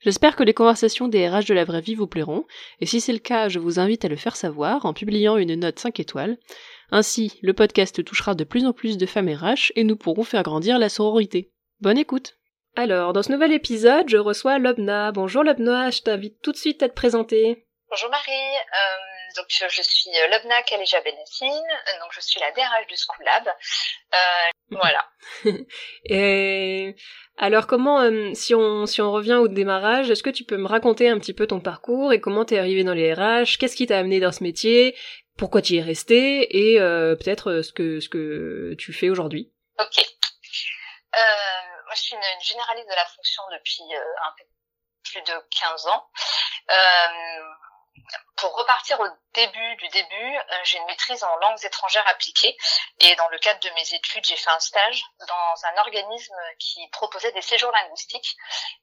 J'espère que les conversations des RH de la vraie vie vous plairont, et si c'est le cas, je vous invite à le faire savoir en publiant une note 5 étoiles. Ainsi, le podcast touchera de plus en plus de femmes RH et nous pourrons faire grandir la sororité. Bonne écoute Alors, dans ce nouvel épisode, je reçois Lobna. Bonjour Lobna, je t'invite tout de suite à te présenter. Bonjour Marie, euh, donc je suis Lobna Kaleja Benassine, donc je suis la DRH du School Lab. Euh, voilà. et alors comment, euh, si on si on revient au démarrage, est-ce que tu peux me raconter un petit peu ton parcours et comment t'es arrivé dans les RH, qu'est-ce qui t'a amené dans ce métier, pourquoi tu y es resté et euh, peut-être ce que ce que tu fais aujourd'hui. Ok. moi je suis une, une, généraliste de la fonction depuis un peu plus de 15 ans. Euh, pour repartir au début du début, euh, j'ai une maîtrise en langues étrangères appliquées et dans le cadre de mes études, j'ai fait un stage dans un organisme qui proposait des séjours linguistiques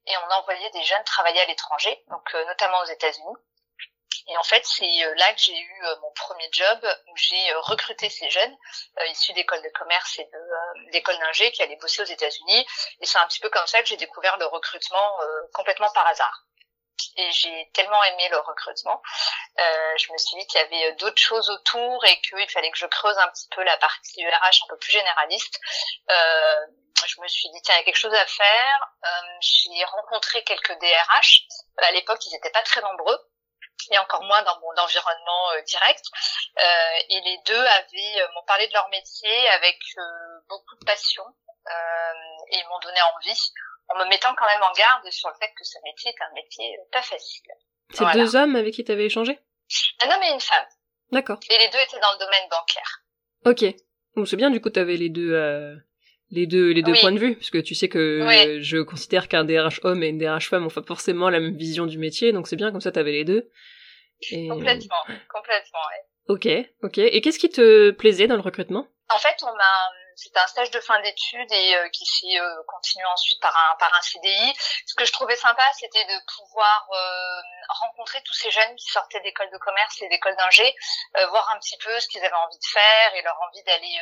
et on envoyait des jeunes travailler à l'étranger, donc euh, notamment aux États-Unis. Et en fait, c'est euh, là que j'ai eu mon premier job où j'ai recruté ces jeunes issus d'écoles de commerce et d'écoles d'ingé qui allaient bosser aux États-Unis. Et c'est un petit peu comme ça que j'ai découvert le recrutement complètement par hasard et j'ai tellement aimé le recrutement. Euh, je me suis dit qu'il y avait euh, d'autres choses autour et qu'il fallait que je creuse un petit peu la partie RH un peu plus généraliste. Euh, je me suis dit tiens il y a quelque chose à faire. Euh, j'ai rencontré quelques DRH. À l'époque ils n'étaient pas très nombreux et encore moins dans mon environnement euh, direct. Euh, et les deux avaient m'ont parlé de leur métier avec beaucoup de passion et ils m'ont donné envie en me mettant quand même en garde sur le fait que ce métier est un métier pas facile. C'est deux hommes avec qui tu avais échangé? Un homme et une femme. D'accord. Et les deux étaient dans le domaine bancaire. Ok. Donc c'est bien, du coup, tu avais les deux, euh, les deux, les deux points de vue, parce que tu sais que je considère qu'un DRH homme et une DRH femme ont pas forcément la même vision du métier, donc c'est bien, comme ça tu avais les deux. Complètement, complètement, ouais. Ok, ok. Et qu'est-ce qui te plaisait dans le recrutement? En fait, on m'a c'était un stage de fin d'études et euh, qui s'est euh, continué ensuite par un par un CDI. Ce que je trouvais sympa, c'était de pouvoir euh, rencontrer tous ces jeunes qui sortaient d'écoles de commerce et d'écoles d'ingé, voir un petit peu ce qu'ils avaient envie de faire et leur envie d'aller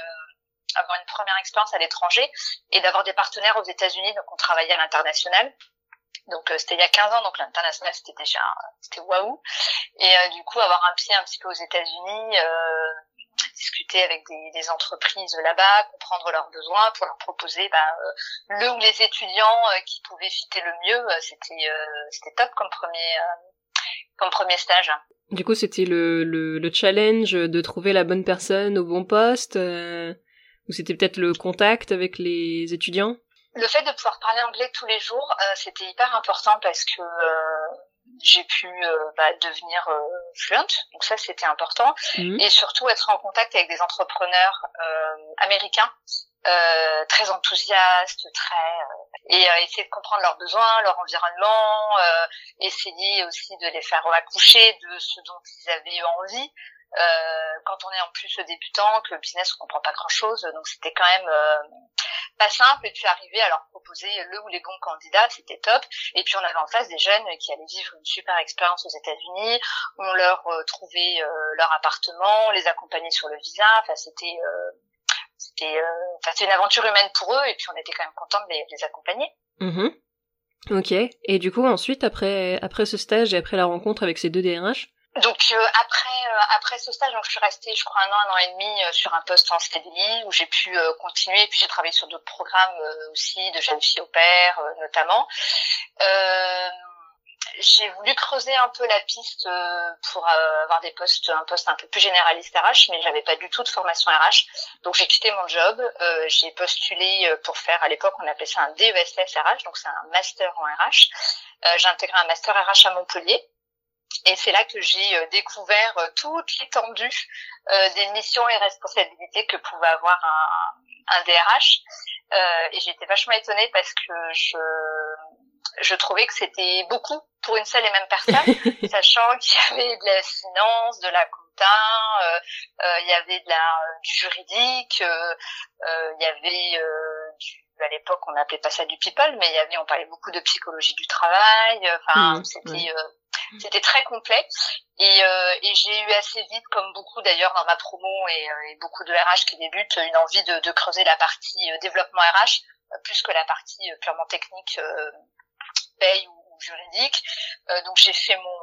avoir une première expérience à l'étranger et d'avoir des partenaires aux États-Unis. Donc on travaillait à l'international. Donc c'était il y a 15 ans, donc l'international c'était déjà c'était waouh. Et du coup avoir un pied un petit peu aux États-Unis, euh, discuter avec des, entreprises là-bas, comprendre leurs besoins pour leur proposer bah, euh, le ou les étudiants euh, qui pouvaient fitter le mieux. Euh, c'était c'était top comme premier comme premier stage. Du coup, c'était le, le, challenge de trouver la bonne personne au bon poste, ou c'était peut-être le contact avec les étudiants? Le fait de pouvoir parler anglais tous les jours, c'était hyper important parce que j'ai pu euh, bah, devenir euh, fluent, donc ça c'était important, mhm. et surtout être en contact avec des entrepreneurs euh, américains euh, très enthousiastes, très et essayer de comprendre leurs besoins, leur environnement, essayer aussi de les faire accoucher de ce dont ils avaient envie. Quand on est en plus débutant, que le business on comprend pas grand chose, donc c'était quand même pas simple et puis arriver à leur proposer le ou les bons candidats, c'était top. Et puis on avait en face des jeunes qui allaient vivre une super expérience aux États-Unis, on leur euh, trouvait euh, leur appartement, on les accompagnait sur le visa, enfin c'était euh, c'était une aventure humaine pour eux et puis on était quand même content de les, accompagner. Mm-hmm. Ok. Et du coup ensuite après après ce stage et après la rencontre avec ces deux DRH, donc euh, après euh, après ce stage, donc je suis restée, je crois un an, un an et demi euh, sur un poste en CDI où j'ai pu continuer. Puis j'ai travaillé sur d'autres programmes aussi de jeunes filles au père, notamment. j'ai voulu creuser un peu la piste pour avoir des postes, un poste un peu plus généraliste RH, mais j'avais pas du tout de formation RH. Donc j'ai quitté mon job, j'ai postulé pour faire, à l'époque on appelait ça un DESS RH, donc c'est un master en RH. j'ai intégré un master RH à Montpellier et c'est là que j'ai euh, découvert euh, toute l'étendue euh, des missions et responsabilités que pouvait avoir un, un DRH. Euh, et j'étais vachement étonnée parce que je, je trouvais que c'était beaucoup pour une seule et même personne, sachant qu'il y avait de la finance, de la compta, il y avait de la du juridique, il y avait du à l'époque on n'appelait pas ça du people mais il y avait on parlait beaucoup de psychologie du travail enfin mmh, c'était c'était très complet. Et, euh, et j'ai eu assez vite, comme beaucoup d'ailleurs dans ma promo et, euh, et, beaucoup de RH qui débutent, une envie de, de creuser la partie euh, développement RH plus que la partie purement technique paye ou, juridique. donc j'ai fait mon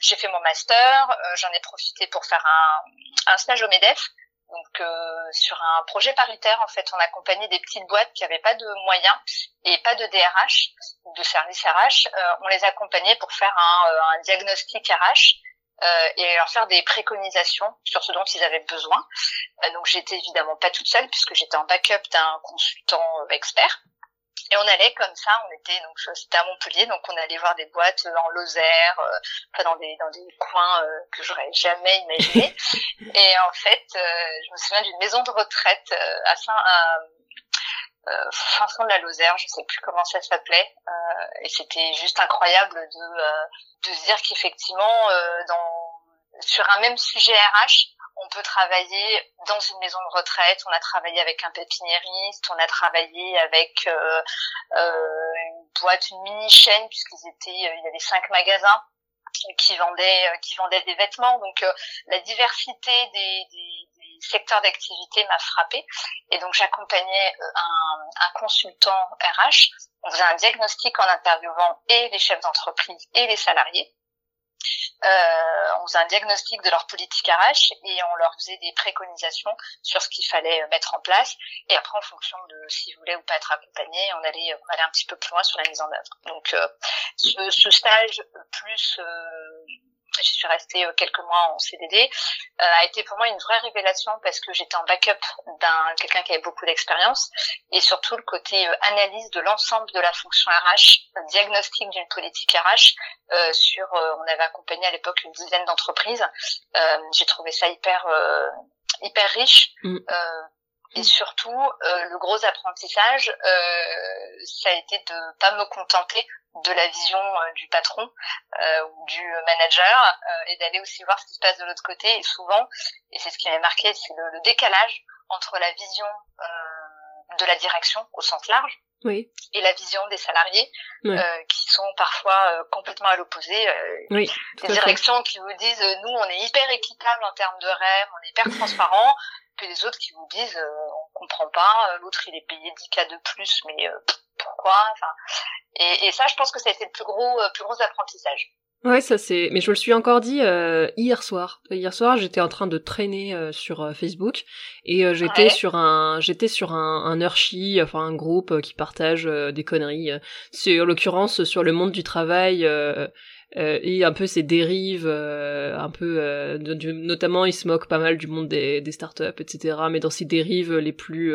j'ai fait mon master, j'en ai profité pour faire un, un stage au Medef donc euh, sur un projet paritaire, en fait, on accompagnait des petites boîtes qui n'avaient pas de moyens et pas de DRH, de service RH. Euh, on les accompagnait pour faire un, euh, un diagnostic RH et leur faire des préconisations sur ce dont ils avaient besoin. donc j'étais évidemment pas toute seule puisque j'étais en backup d'un consultant expert. Et on allait comme ça, on était donc c'était à Montpellier, donc on allait voir des boîtes en Lozère, euh, enfin dans des dans des coins euh, que j'aurais jamais imaginé. et en fait, euh, je me souviens d'une maison de retraite à Saint à, fin fond de la Lozère, je sais plus comment ça s'appelait, et c'était juste incroyable de de se dire qu'effectivement dans sur un même sujet RH, on peut travailler dans une maison de retraite, on a travaillé avec un pépiniériste, on a travaillé avec euh, euh, une boîte, une mini chaîne puisqu'ils étaient, euh, il y avait cinq magasins qui vendaient, qui vendaient des vêtements. Donc la diversité des, secteurs d'activité m'a frappée et donc j'accompagnais un, un consultant RH. On faisait un diagnostic en interviewant et les chefs d'entreprise et les salariés euh, on faisait un diagnostic de leur politique RH et on leur faisait des préconisations sur ce qu'il fallait mettre en place. Et après, en fonction de s'ils voulaient ou pas être accompagnés, on allait, on allait un petit peu plus loin sur la mise en œuvre. Donc, euh, ce, stage plus euh, j'y suis restée euh, quelques mois en CDD, euh, a été pour moi une vraie révélation parce que j'étais en backup d'un quelqu'un qui avait beaucoup d'expérience et surtout le côté euh, analyse de l'ensemble de la fonction RH, diagnostic d'une politique RH sur, on avait accompagné à l'époque une dizaine d'entreprises. J'ai trouvé ça hyper hyper riche. Mm. Et surtout, le gros apprentissage, ça a été de pas me contenter de la vision euh, du patron euh, ou du manager euh, et d'aller aussi voir ce qui se passe de l'autre côté. Et souvent et c'est ce qui m'a marqué c'est le, décalage entre la vision de la direction au sens large oui. et la vision des salariés qui sont parfois complètement à l'opposé oui, des directions qui vous disent nous on est hyper équitable en termes de rêve on est hyper transparent que des autres qui vous disent on comprend pas l'autre il est payé 10 cas de plus mais pourquoi enfin et, et, ça, je pense que ça a été le plus gros, euh, plus gros apprentissage. Ouais, ça c'est. Mais je me le suis encore dit euh, hier soir. Hier soir, j'étais en train de traîner euh, sur Facebook et j'étais sur un, j'étais sur un, un enfin un groupe qui partage des conneries. c'est en l'occurrence sur le monde du travail euh, et un peu ses dérives, euh, un peu, euh, notamment il se moque pas mal du monde des, des startups, etc. Mais dans ses dérives les plus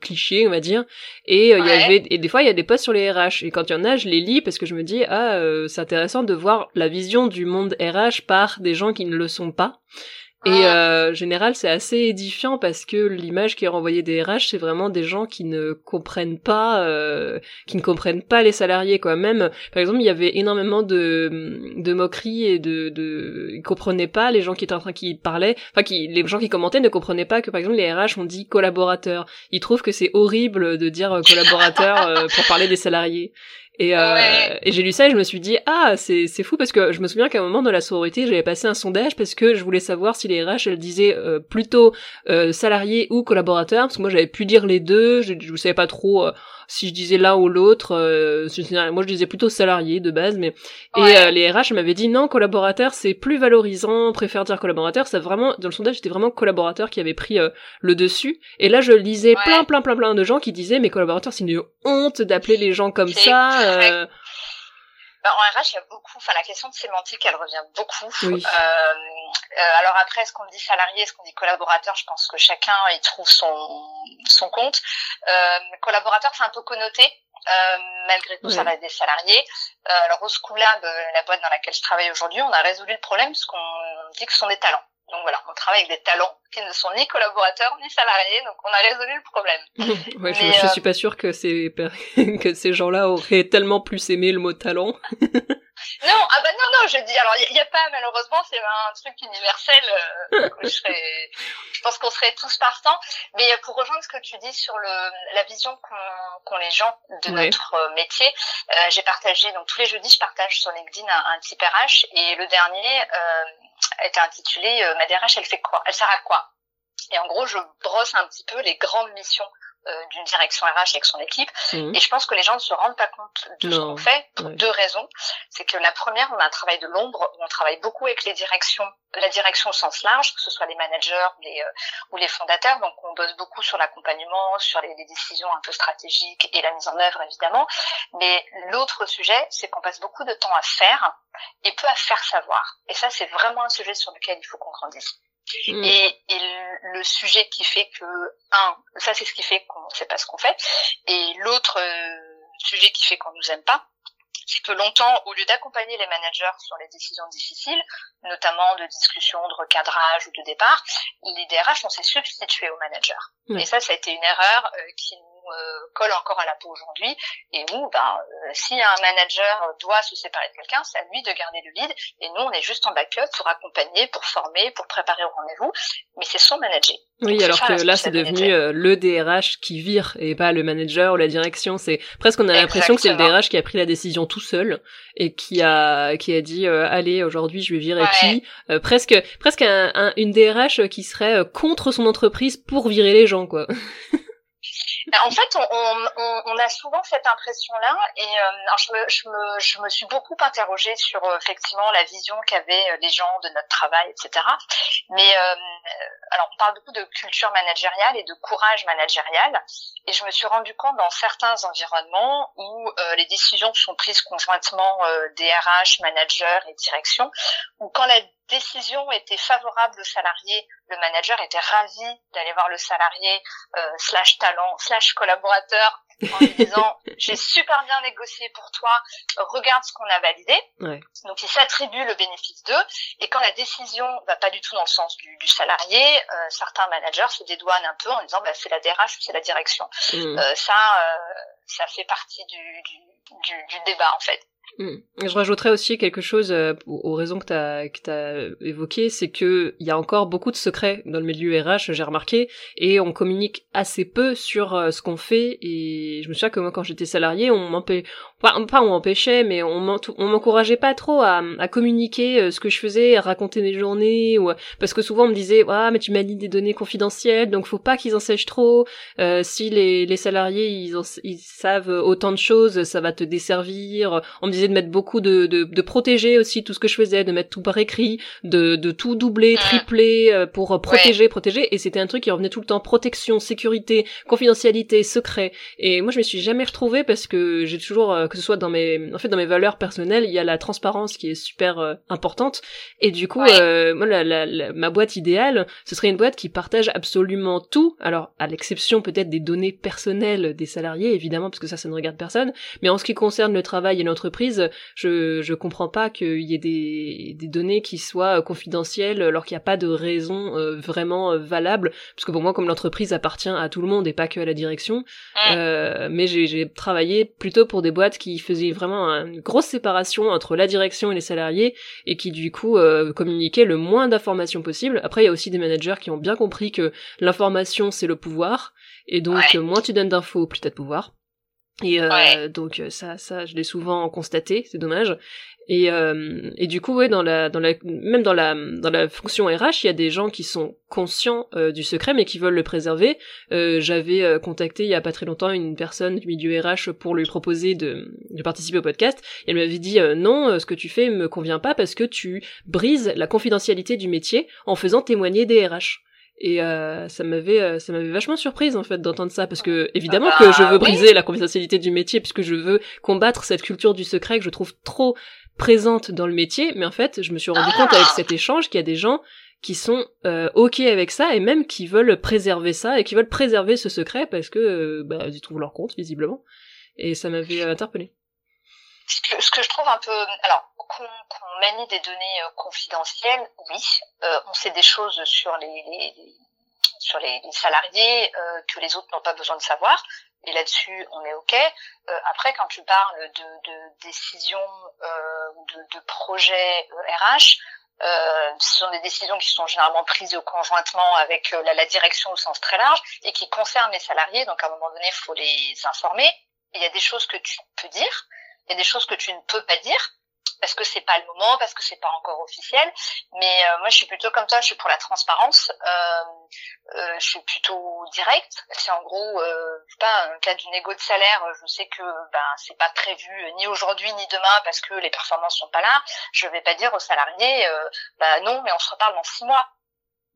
clichés, on va dire. Et il y avait, et des fois il y a des posts sur les RH. Et quand il y en a, je les lis parce que je me dis ah c'est intéressant de voir la vision du monde RH par des gens qui ne le sont pas. Et euh, en général, c'est assez édifiant parce que l'image qui est renvoyée des RH, c'est vraiment des gens qui ne comprennent pas, euh, qui ne comprennent pas les salariés, quoi. Même, par exemple, il y avait énormément de, de moqueries et de, de, ils comprenaient pas les gens qui étaient en train, qui parlaient, enfin, qui, les gens qui commentaient ne comprenaient pas que, par exemple, les RH ont dit collaborateurs. Ils trouvent que c'est horrible de dire collaborateur euh, pour parler des salariés. Et, euh, et j'ai lu ça et je me suis dit ah c'est c'est fou parce que je me souviens qu'à un moment dans la sororité j'avais passé un sondage parce que je voulais savoir si les RH elles disaient euh, plutôt euh, salariés ou collaborateurs parce que moi j'avais pu dire les deux je, je savais pas trop euh, si je disais l'un ou l'autre, euh, moi je disais plutôt salarié de base, mais et euh, les RH m'avaient dit non collaborateur c'est plus valorisant, préfère dire collaborateur. Ça vraiment dans le sondage c'était vraiment collaborateur qui avait pris le dessus. Et là je lisais plein plein plein plein de gens qui disaient mais collaborateur c'est une honte d'appeler les gens comme ça. Bah, en RH, il y a beaucoup, enfin la question de sémantique, elle revient beaucoup. Euh, euh, alors après, est-ce qu'on dit salarié, est-ce qu'on dit collaborateur? Je pense que chacun y trouve son son compte. Euh, collaborateur, c'est un peu connoté. Euh, malgré tout, ça reste des salariés. Euh, alors au Schoolab, la boîte dans laquelle je travaille aujourd'hui, on a résolu le problème parce qu'on dit que ce sont des talents. Donc voilà, on travaille avec des talents qui ne sont ni collaborateurs ni salariés, donc on a résolu le problème. ouais, je, je, suis pas sûre que ces que ces gens-là auraient tellement plus aimé le mot talent. Non, ah bah non, non, je dis, alors il n'y a, pas, malheureusement, c'est un truc universel, euh, je, serais, je pense qu'on serait tous partants, mais pour rejoindre ce que tu dis sur le, la vision qu'ont les gens de notre euh, métier, euh, j'ai partagé, donc tous les jeudis, je partage sur LinkedIn un, un type RH, et le dernier euh, était intitulé euh, Ma DRH, elle fait quoi? Elle sert à quoi? Et en gros, je brosse un petit peu les grandes missions d'une direction RH avec son équipe. Mhm. Et je pense que les gens ne se rendent pas compte de ce qu'on fait pour deux raisons. C'est que la première, on a un travail de l'ombre où on travaille beaucoup avec les directions, la direction au sens large, que ce soit les managers ou les, euh, ou les fondateurs. Donc on bosse beaucoup sur l'accompagnement, sur les, les, décisions un peu stratégiques et la mise en œuvre évidemment. Mais l'autre sujet, c'est qu'on passe beaucoup de temps à faire et peu à faire savoir. Et ça, c'est vraiment un sujet sur lequel il faut qu'on grandisse. Mm. Et, et, le sujet qui fait que, un, ça c'est ce qui fait qu'on ne sait pas ce qu'on fait, et l'autre euh, sujet qui fait qu'on nous aime pas, c'est que longtemps, au lieu d'accompagner les managers sur les décisions difficiles, notamment de discussion, de recadrage ou de départ, les DRH on s'est substitué aux managers. Et ça, ça a été une erreur euh, qui euh, colle encore à la peau aujourd'hui et où ben euh, si un manager doit se séparer de quelqu'un c'est à lui de garder le lead et nous on est juste en backup pour accompagner pour former pour préparer au rendez-vous mais c'est son manager. Oui alors que là c'est devenu euh, le DRH qui vire et pas le manager ou la direction. C'est presque on a l'impression que c'est le DRH qui a pris la décision tout seul et qui a qui a dit allez aujourd'hui je vais virer qui? Presque presque un, une DRH qui serait contre son entreprise pour virer les gens quoi en fait, on, on, on, a souvent cette impression-là, et euh, alors je, me, je, me, je me suis beaucoup interrogée sur euh, effectivement la vision qu'avaient euh, les gens de notre travail, etc. Mais euh, alors, on parle beaucoup de culture managériale et de courage managérial, et je me suis rendu compte dans certains environnements où les décisions sont prises conjointement DRH, manager et direction, ou quand la décision était favorable au salarié, le manager était ravi d'aller voir le salarié euh, slash talent slash collaborateur en lui disant j'ai super bien négocié pour toi, regarde ce qu'on a validé. Ouais. Donc il s'attribue le bénéfice d'eux. Et quand la décision va pas du tout dans le sens du, du salarié, euh, certains managers se dédouanent un peu en disant bah, c'est la DRH ou c'est la direction. Mmh. Euh, ça, euh, ça fait partie du, du, du, du débat en fait. Hmm. Je rajouterais aussi quelque chose euh, aux raisons que tu as, évoquées, c'est que il y a encore beaucoup de secrets dans le milieu RH, j'ai remarqué, et on communique assez peu sur euh, ce qu'on fait. Et je me souviens que moi, quand j'étais salarié, on pas, pas on m'empêchait, mais on m'encourageait pas trop à, à, communiquer euh, ce que je faisais, à raconter mes journées, ou parce que souvent on me disait, ah mais tu m'as dit des données confidentielles, donc faut pas qu'ils en sachent trop. si les, les salariés ils, ils savent autant de choses, ça va te desservir. On me disait de mettre beaucoup de, de, de, protéger aussi tout ce que je faisais, de mettre tout par écrit, de, de tout doubler, mm. tripler euh, pour protéger, protéger. Et c'était un truc qui revenait tout le temps protection, sécurité, confidentialité, secret. Et moi, je me suis jamais retrouvée parce que j'ai toujours, euh, que ce soit dans mes, en fait, dans mes valeurs personnelles, il y a la transparence qui est super euh, importante. Et du coup, moi, la, la, ma boîte idéale, ce serait une boîte qui partage absolument tout. Alors, à l'exception peut-être des données personnelles des salariés, évidemment, parce que ça, ça ne regarde personne. Mais en ce qui concerne le travail et l'entreprise, je je comprends pas qu'il y ait des, des données qui soient euh, confidentielles alors qu'il n'y a pas de raison euh, vraiment euh, valable parce que pour moi comme l'entreprise appartient à tout le monde et pas que à la direction euh, mais j'ai travaillé plutôt pour des boîtes qui faisaient vraiment une grosse séparation entre la direction et les salariés et qui du coup communiquaient le moins d'informations possible. Après il y a aussi des managers qui ont bien compris que l'information c'est le pouvoir et donc moins tu donnes d'infos plus t'as de pouvoir et euh, donc euh, ça, ça, je l'ai souvent constaté, c'est dommage. Et, euh, et du coup, ouais, dans la, dans la, même dans la, dans la fonction RH, il y a des gens qui sont conscients euh, du secret, mais qui veulent le préserver. Euh, J'avais contacté il y a pas très longtemps une personne du milieu RH pour lui proposer de, de participer au podcast. Et elle m'avait dit non, ce que tu fais me convient pas parce que tu brises la confidentialité du métier en faisant témoigner des RH. Et euh, ça m'avait euh, ça m'avait vachement surprise en fait d'entendre ça parce que évidemment que je veux briser la confidentialité du métier puisque je veux combattre cette culture du secret que je trouve trop présente dans le métier mais en fait je me suis rendu compte avec cet échange qu'il y a des gens qui sont euh, ok avec ça et même qui veulent préserver ça et qui veulent préserver ce secret parce que euh, bah, ils trouvent leur compte visiblement. Et ça m'avait interpellé ce que je trouve un peu alors qu'on manie des données euh, confidentielles, oui, euh, on sait des choses sur les, les sur les, salariés euh, que les autres n'ont pas besoin de savoir. et là-dessus on est ok. Euh, après, quand tu parles de, de décisions euh, de, de projets RH, euh, ce sont des décisions qui sont généralement prises conjointement avec la, la, direction au sens très large et qui concernent les salariés. Donc à un moment donné, il faut les informer. il y a des choses que tu peux dire, il y a des choses que tu ne peux pas dire parce que c'est pas le moment, parce que c'est pas encore officiel. Mais euh, moi, je suis plutôt comme ça. Je suis pour la transparence. Euh, euh, je suis plutôt direct. C'est en gros, euh, je sais pas, un cas d'une égo de salaire. Je sais que ben c'est pas prévu ni aujourd'hui ni demain parce que les performances sont pas là. Je vais pas dire aux salariés, euh, bah non, mais on se reparle dans six mois.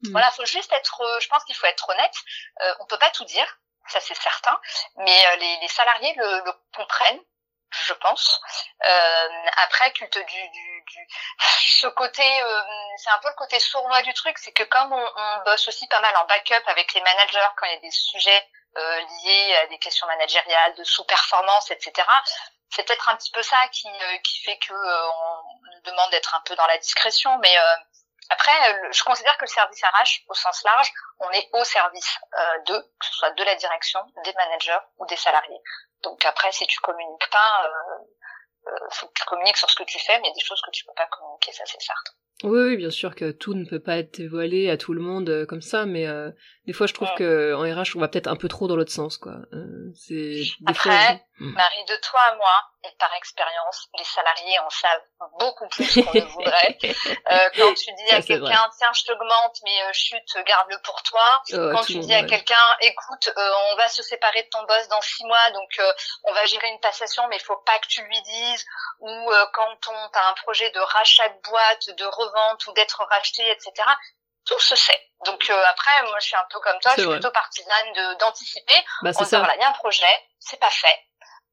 Mmh. Voilà, faut juste être. Je pense qu'il faut être honnête. Euh, on peut pas tout dire ça c'est certain, mais les, les salariés le, le, comprennent je pense. Euh, après, culte du, du, du ce côté, euh, c'est un peu le côté sournois du truc, c'est que comme on, on, bosse aussi pas mal en backup avec les managers quand il y a des sujets euh, liés à des questions managériales, de sous-performance, etc. C'est peut-être un petit peu ça qui, euh, qui fait que euh, on nous demande d'être un peu dans la discrétion, mais après, je considère que le service RH, au sens large, on est au service euh, de, que ce soit de la direction, des managers ou des salariés. Donc après, si tu communiques pas, euh, euh, faut que tu communiques sur ce que tu fais, mais il y a des choses que tu peux pas communiquer, ça c'est certain. Oui, oui, bien sûr que tout ne peut pas être dévoilé à tout le monde euh, comme ça, mais euh, des fois je trouve que en RH on va peut-être un peu trop dans l'autre sens, quoi. Euh, c'est Après, hmm. Marie, de toi à moi et par expérience, les salariés en savent beaucoup plus qu'on ne voudrait. euh, quand tu dis à quelqu'un tiens je t'augmente mais euh, chute garde-le pour toi. Oh, quand tu dis à quelqu'un écoute on va se séparer de ton boss dans six mois donc on va gérer une passation mais il faut pas que tu lui dises ou quand on t'as un projet de rachat de boîte de vente ou d'être racheté, etc. Tout se sait. Donc euh, après, moi je suis un peu comme toi, je suis plutôt partisane de d'anticiper. Bah, disant voilà, il y a un projet, c'est pas fait.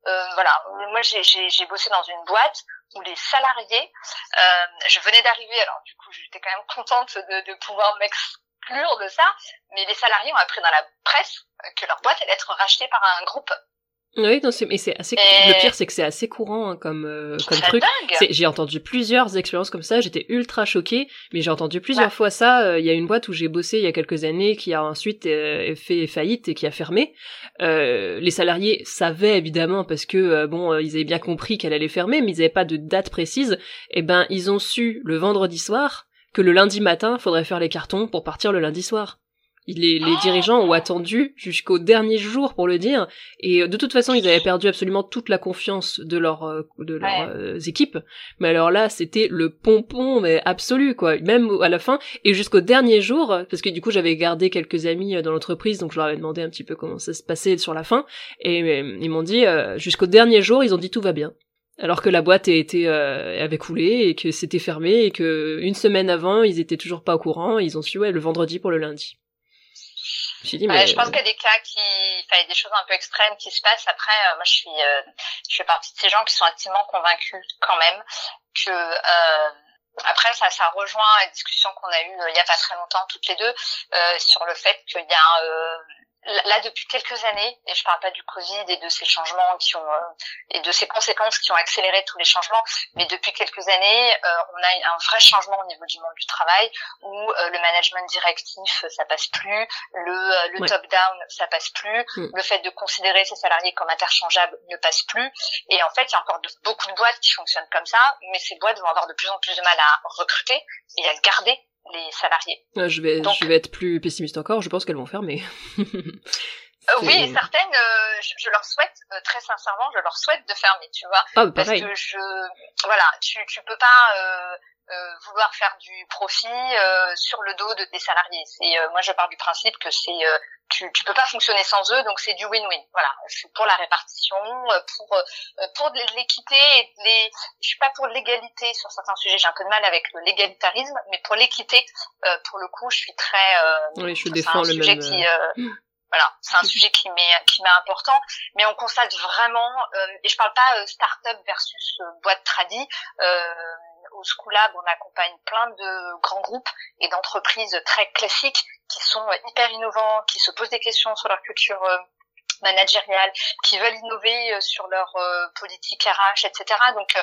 Euh, voilà, moi j'ai bossé dans une boîte où les salariés, euh, je venais d'arriver, alors du coup j'étais quand même contente de, de pouvoir m'exclure de ça, mais les salariés ont appris dans la presse que leur boîte allait être rachetée par un groupe oui, non, mais c'est assez. Le pire, c'est que c'est assez courant hein, comme euh, comme truc. J'ai entendu plusieurs expériences comme ça. J'étais ultra choquée, mais j'ai entendu plusieurs fois ça. Euh, il y a une boîte où j'ai bossé il y a quelques années qui a ensuite euh, fait faillite et qui a fermé. les salariés savaient évidemment parce que bon, ils avaient bien compris qu'elle allait fermer, mais ils n'avaient pas de date précise. Et eh ben, ils ont su le vendredi soir que le lundi matin, faudrait faire les cartons pour partir le lundi soir. Les, les, dirigeants ont attendu jusqu'au dernier jour pour le dire, et euh, de toute façon, ils avaient perdu absolument toute la confiance de leur euh, de leurs euh, équipes. Mais alors là, c'était le pompon mais absolu quoi, même à la fin et jusqu'au dernier jour, parce que du coup, j'avais gardé quelques amis dans l'entreprise, donc je leur avais demandé un petit peu comment ça se passait sur la fin, et ils m'ont dit jusqu'au dernier jour, ils ont dit tout va bien. Alors que la boîte était avait coulé et que c'était fermé et que une semaine avant ils étaient toujours pas au courant. Ils ont su ouais le vendredi pour le lundi je pense qu'il y a des cas qui, enfin, il y a des choses un peu extrêmes qui se passent. Après, euh, moi, je suis, euh, je fais partie de ces gens qui sont intimement convaincus quand même que euh, après, ça, ça rejoint la discussion qu'on a eue il y a pas très longtemps toutes les deux sur le fait qu'il y a là depuis quelques années, et je parle pas du Covid et de ces changements qui ont euh, et de ces conséquences qui ont accéléré tous les changements, mais depuis quelques années, euh, on a un vrai changement au niveau du monde du travail où euh, le management directif ça passe plus, le, le top down ça passe plus, mm. le fait de considérer ses salariés comme interchangeables ne passe plus, et en fait il y a encore de, beaucoup de boîtes qui fonctionnent comme ça, mais ces boîtes vont avoir de plus en plus de mal à recruter et à garder les salariés. je vais, je vais être plus pessimiste encore. Je pense qu'elles vont fermer. Euh, oui, certaines, euh, je, leur souhaite euh, très sincèrement, je leur souhaite de fermer, tu vois, ah, parce que je, voilà, tu tu peux pas euh, vouloir faire du profit euh, sur le dos de, des salariés. C'est euh, moi je pars du principe que c'est tu tu peux pas fonctionner sans eux donc c'est du win-win. Voilà, je suis pour la répartition, pour pour de l'équité et les je suis pas pour l'égalité sur certains sujets, j'ai un peu de mal avec l'égalitarisme mais pour l'équité pour le coup, je suis très Oui, je défends le sujet même qui voilà, c'est un sujet qui m'est qui m'est important, mais on constate vraiment, et je parle pas start-up versus boîte tradie, au Schoolab, on accompagne plein de grands groupes et d'entreprises très classiques qui sont hyper innovants, qui se posent des questions sur leur culture euh, managériales, qui veulent innover sur leur politique RH, etc. Donc,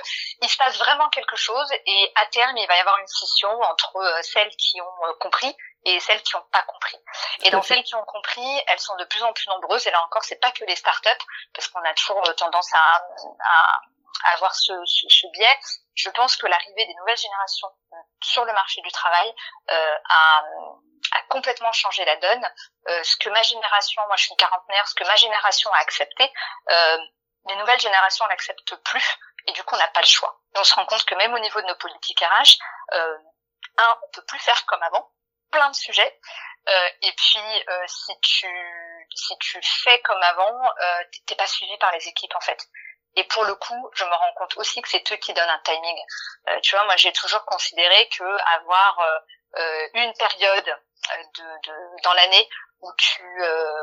il se passe vraiment quelque chose et à terme, il va y avoir une scission entre celles qui ont compris et celles qui n'ont pas compris. Et dans celles qui ont compris, elles sont de plus en plus nombreuses. Et là encore, c'est pas que les startups, parce qu'on a toujours tendance à, à, avoir ce, ce, ce, biais. Je pense que l'arrivée des nouvelles générations sur le marché du travail euh, a, a, complètement changé la donne. Euh, ce que ma génération, moi je suis une quarantenaire, ce que ma génération a accepté, euh, les nouvelles générations l'acceptent plus. Et du coup, on n'a pas le choix. On se rend compte que même au niveau de nos politiques RH, euh, un, on peut plus faire comme avant plein de sujets. Euh, et puis, euh, si tu si tu fais comme avant, euh, t'es pas suivi par les équipes en fait. Et pour le coup, je me rends compte aussi que c'est eux qui donnent un timing. Euh, tu vois, moi j'ai toujours considéré que avoir euh, une période de, de dans l'année où tu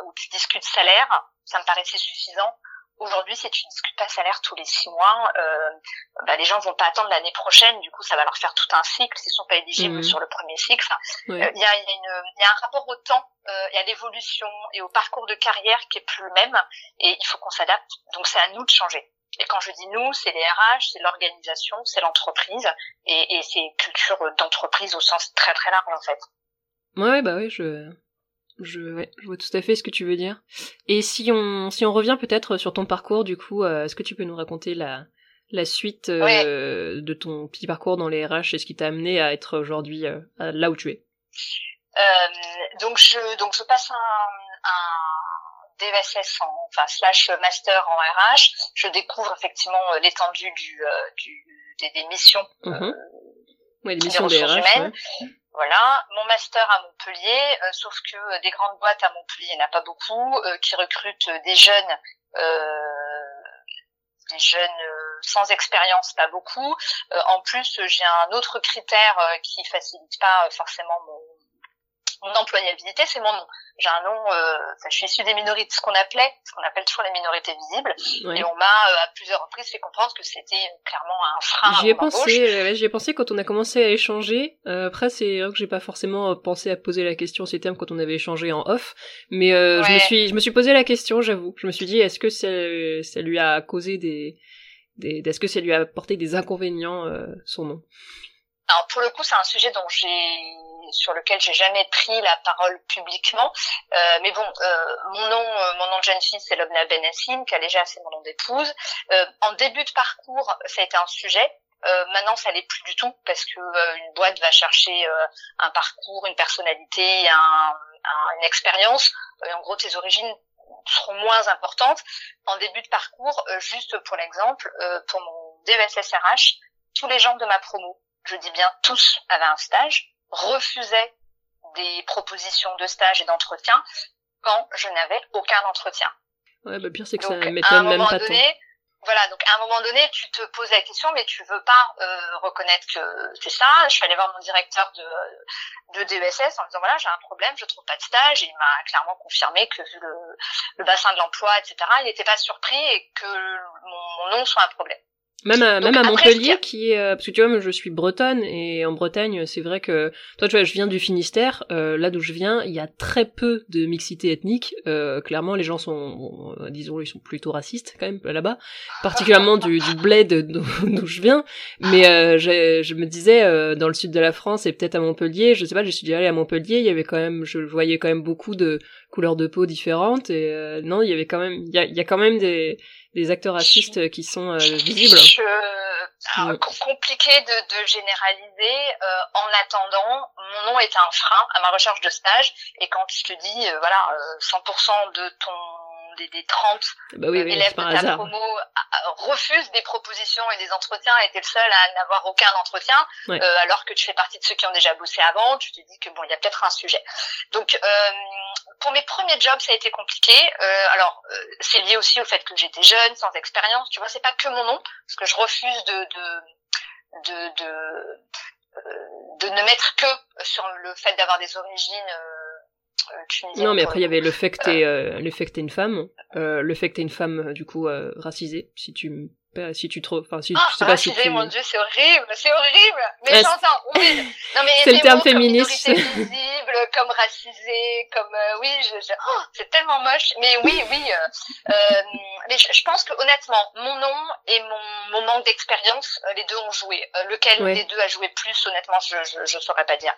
où tu discutes salaire, ça me paraissait suffisant Aujourd'hui, si tu discutes pas salaire tous les six mois, euh, bah, les gens vont pas attendre l'année prochaine. Du coup, ça va leur faire tout un cycle s'ils sont pas éligibles mmh. sur le premier cycle. Euh, il y, a, y, a y, a, un rapport au temps, euh, et à l'évolution et au parcours de carrière qui est plus le même. Et il faut qu'on s'adapte. Donc, c'est à nous de changer. Et quand je dis nous, c'est les RH, c'est l'organisation, c'est l'entreprise, et, et c'est culture d'entreprise au sens très très large en fait. Ouais, bah oui, je je, ouais, je vois tout à fait ce que tu veux dire. Et si on, si on revient peut-être sur ton parcours, du coup, euh, est-ce que tu peux nous raconter la, la suite euh, de ton petit parcours dans les RH et ce qui t'a amené à être aujourd'hui euh, là où tu es? Donc je, donc je passe un, un DVSS en, enfin slash master en RH. Je découvre effectivement l'étendue du, du des, des, missions. Mmh. Ouais, les missions des, RH. Humaines. Voilà, mon master à Montpellier, euh, sauf que euh, des grandes boîtes à Montpellier, il pas beaucoup, euh, qui recrutent des jeunes, des jeunes sans expérience, pas beaucoup. en plus, j'ai un autre critère qui facilite pas forcément mon, mon employabilité, c'est mon nom. J'ai un nom, euh, je suis issue des minorités, ce qu'on appelait, ce qu'on appelle toujours les minorités visibles, et on m'a euh, à plusieurs reprises fait comprendre que c'était clairement un frein. J'y ai pensé, j'y ai pensé quand on a commencé à échanger. Euh, après, c'est vrai que j'ai pas forcément pensé à poser la question ces termes quand on avait échangé en off, mais euh, je me suis, je me suis posé la question, j'avoue. Je me suis dit, est-ce que ça, ça lui a causé des, des est-ce que ça lui a apporté des inconvénients son nom? Alors pour le coup, c'est un sujet dont j'ai sur lequel j'ai jamais pris la parole publiquement. Euh, mais bon, euh, mon nom, euh, mon nom de jeune fille, c'est Lobna Benessim, déjà c'est mon nom d'épouse. en début de parcours, ça a été un sujet. maintenant, ça l'est plus du tout parce que une boîte va chercher un parcours, une personnalité, un, une expérience. en gros, tes origines seront moins importantes. En début de parcours, juste pour l'exemple, pour mon DESSRH, tous les gens de ma promo, je dis bien tous, avaient un stage refusait des propositions de stage et d'entretien quand je n'avais aucun entretien. Ouais, bah pire c'est que ça m'étonne même pas donné, Voilà, donc à un moment donné, tu te poses la question, mais tu veux pas euh, reconnaître que c'est ça. Je suis allée voir mon directeur de, de DESS en disant voilà, j'ai un problème, je trouve pas de stage. Et il m'a clairement confirmé que vu le, le bassin de l'emploi, etc., il n'était pas surpris et que mon nom soit un problème. Même à, même à Montpellier, qui est euh, parce que tu vois, je suis bretonne et en Bretagne, c'est vrai que toi, tu vois, je viens du Finistère, euh, là d'où je viens, il y a très peu de mixité ethnique. Euh, clairement, les gens sont, disons, ils sont plutôt racistes quand même là-bas, particulièrement du, du bled d'où je viens. Mais je, je me disais, dans le sud de la France et peut-être à Montpellier, je sais pas, je suis déjà allée à Montpellier, il y avait quand même, je voyais quand même beaucoup de couleurs de peau différentes et non, il y avait quand même, il y a, il y a quand même des des acteurs racistes qui sont euh, visibles je... Mm. Compliqué de, de généraliser. Euh, en attendant, mon nom est un frein à ma recherche de stage. Et quand je te dis, euh, voilà, 100% de ton des, des 30 bah oui, élèves de ta promo refusent des propositions et des entretiens et t'es le seul à n'avoir aucun entretien, alors que tu fais partie de ceux qui ont déjà bossé avant, tu te dis que bon, il y a peut-être un sujet. Donc, euh, pour mes premiers jobs, ça a été compliqué. Euh, alors, euh, c'est lié aussi au fait que j'étais jeune, sans expérience. Tu vois, c'est pas que mon nom, parce que je refuse de de de de, euh, de ne mettre que sur le fait d'avoir des origines euh. Non, mais après il y avait le fait que t'es le fait que t'es une femme, le fait que t'es une femme du coup racisée. Si tu si tu trouves enfin si ah, je sais pas si tu mon dieu c'est horrible c'est horrible mais j'entends oui non mais c'est le terme féministe visible aveugle, comme racisé, comme oui, je, oh, c'est tellement moche. Mais oui, oui. mais je, pense que honnêtement, mon nom et mon, mon manque d'expérience, les deux ont joué. lequel des deux a joué plus, honnêtement, je je, je saurais pas dire.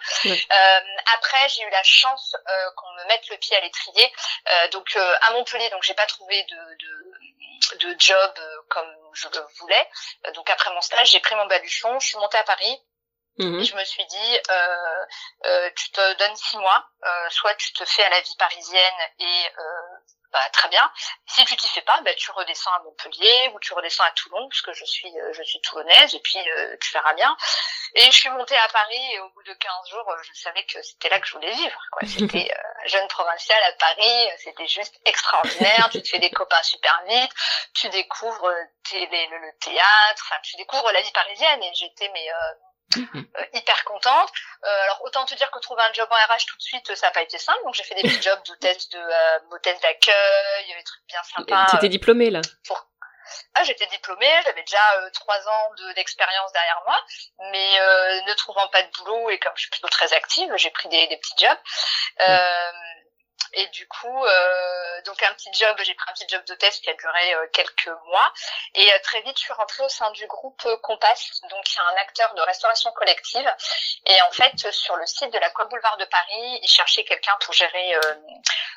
après, j'ai eu la chance qu'on me mette le pied à l'étrier. donc à Montpellier, donc j'ai pas trouvé de, de, de job comme je le voulais. Donc après mon stage, j'ai pris mon baluchon, je suis montée à Paris. Mhm. Et je me suis dit, euh, euh, tu te donnes six mois, euh, soit tu te fais à la vie parisienne et euh, bah, très bien. Si tu t'y fais pas, bah, tu redescends à Montpellier ou tu redescends à Toulon, puisque je suis euh, je suis toulonnaise, et puis euh, tu verras bien. Et je suis montée à Paris et au bout de 15 jours, euh, je savais que c'était là que je voulais vivre. C'était jeune provinciale à Paris, c'était juste extraordinaire. tu te fais des copains super vite, tu découvres le, le, théâtre, enfin tu découvres la vie parisienne. Et j'étais mais. Euh, hyper contente. Euh, alors autant te dire que trouver un job en RH tout de suite, ça n'a pas été simple. Donc j'ai fait des petits jobs d'hôtesse de euh, d'accueil, des trucs bien sympas. T'étais diplômée là Ah, j'étais diplômée, j'avais déjà euh, trois ans d'expérience derrière moi, mais ne trouvant pas de boulot et comme je suis plutôt très active, j'ai pris des, des petits jobs. Et du coup, euh, donc un petit job, j'ai pris un petit job d'hôtesse qui a duré euh, quelques mois. Et euh, très vite, je suis rentrée au sein du groupe Compass, donc qui est un acteur de restauration collective. Et en fait, sur le site de la Boulevard de Paris, ils cherchaient quelqu'un pour gérer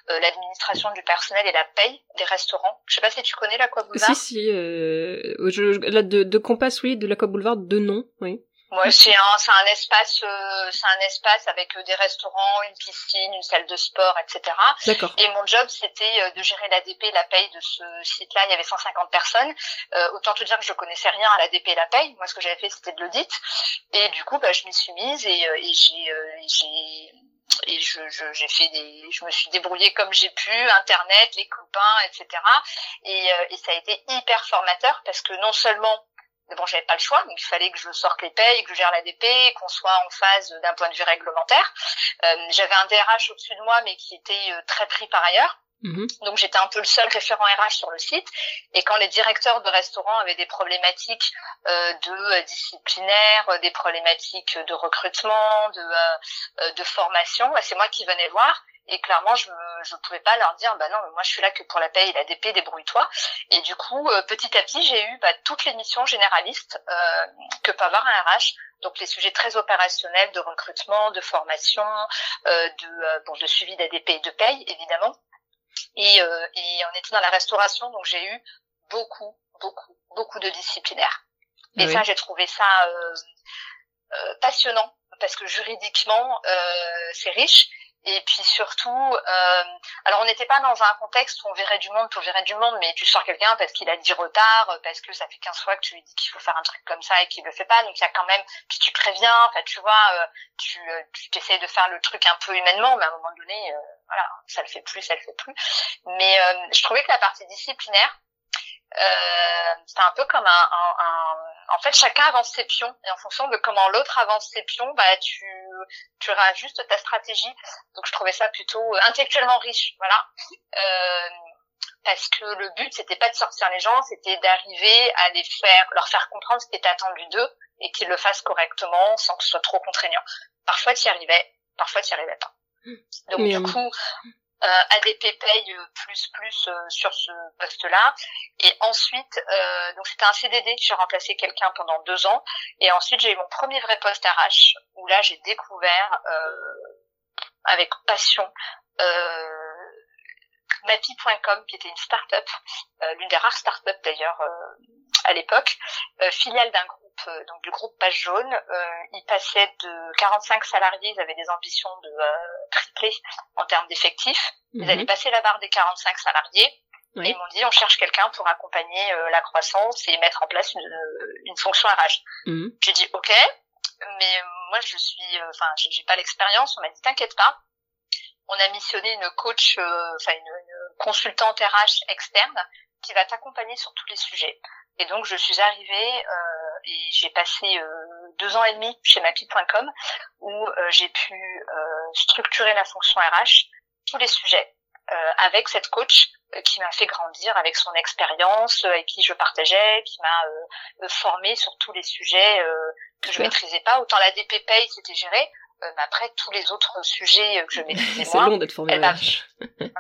l'administration du personnel et la paye des restaurants. Je sais pas si tu connais la Boulevard. Si, si. Je, de, Compass, oui, de la Boulevard, de nom, oui. Ouais, c'est un, c'est un espace, euh, c'est un espace avec euh, des restaurants, une piscine, une salle de sport, etc. D'accord. Et mon job, c'était euh, de gérer l'ADP, la paye de ce site-là. Il y avait 150 personnes. autant te dire que je connaissais rien à l'ADP et la paye. Moi, ce que j'avais fait, c'était de l'audit. Et du coup, bah, je m'y suis mise et, et j'ai, j'ai et je, je, j'ai fait des je me suis débrouillée comme j'ai pu internet les copains etc et, et ça a été hyper formateur parce que non seulement mais bon, j'avais pas le choix, donc il fallait que je sorte les payes, que je gère l'ADP, qu'on soit en phase d'un point de vue réglementaire. Euh, j'avais un DRH au-dessus de moi, mais qui était euh, très pris par ailleurs. Mhm. Donc j'étais un peu le seul référent RH sur le site. Et quand les directeurs de restaurants avaient des problématiques euh, de euh, disciplinaire, des problématiques de recrutement, de, euh, de formation, bah, c'est moi qui venais voir. Et clairement, je ne pouvais pas leur dire, bah non, moi je suis là que pour la paye et la DP, débrouille-toi. Et du coup, euh, petit à petit, j'ai eu bah, toutes les missions généralistes euh, que peut avoir un RH. Donc les sujets très opérationnels de recrutement, de formation, euh, de, bon, de suivi d'ADP et de paye, évidemment. Et, et on était dans la restauration, donc j'ai eu beaucoup, beaucoup, beaucoup de disciplinaires. Et ça, j'ai trouvé ça passionnant parce que juridiquement, c'est riche et puis surtout, euh, alors on n'était pas dans un contexte où on verrait du monde pour verrait du monde, mais tu sors quelqu'un parce qu'il a du retard, parce que ça fait 15 fois que tu lui dis qu'il faut faire un truc comme ça et qu'il le fait pas, donc il y a quand même, puis tu préviens, enfin tu vois, euh, tu, euh, tu essayes de faire le truc un peu humainement, mais à un moment donné, euh, voilà, ça le fait plus, ça le fait plus. Mais euh, je trouvais que la partie disciplinaire, euh, c'est un peu comme un, un, un, en fait chacun avance ses pions. Et en fonction de comment l'autre avance ses pions bah tu tu juste ta stratégie. Donc je trouvais ça plutôt intellectuellement riche. Voilà. Euh, parce que le but c'était pas de sortir les gens c'était d'arriver à les faire leur faire comprendre ce qui était attendu d'eux et qu'ils le fassent correctement sans que ce soit trop contraignant. Parfois tu y arrivais. Parfois tu y arrivais pas. Donc du coup euh, ADP paye euh, plus plus euh, sur ce poste-là. Et ensuite, euh, donc c'était un CDD, j'ai remplacé quelqu'un pendant deux ans. Et ensuite, j'ai eu mon premier vrai poste RH, où là, j'ai découvert avec passion Mappy.com, qui était une start-up, l'une des rares start-up d'ailleurs à l'époque, filiale d'un groupe euh, donc du groupe Page Jaune. Euh, ils passaient de 45 salariés, ils avaient des ambitions de euh, tripler en termes d'effectifs. Ils mhm. avaient passé la barre des 45 salariés. Et ils m'ont dit on cherche quelqu'un pour accompagner la croissance et mettre en place une, une fonction RH. Mhm. J'ai dit ok, mais moi je suis, enfin j'ai pas l'expérience. On m'a dit t'inquiète pas. On a missionné une coach, enfin une, une, consultante RH externe qui va t'accompagner sur tous les sujets. Et donc je suis arrivée et j'ai passé euh, deux ans et demi chez Mappy.com où euh, j'ai pu euh, structurer la fonction RH, tous les sujets, avec cette coach qui m'a fait grandir avec son expérience, avec qui je partageais, qui m'a formé sur tous les sujets que je maîtrisais pas. Autant la DP paye, c'était géré, Euh, mais après, tous les autres sujets que je maîtrisais C'est long d'être formé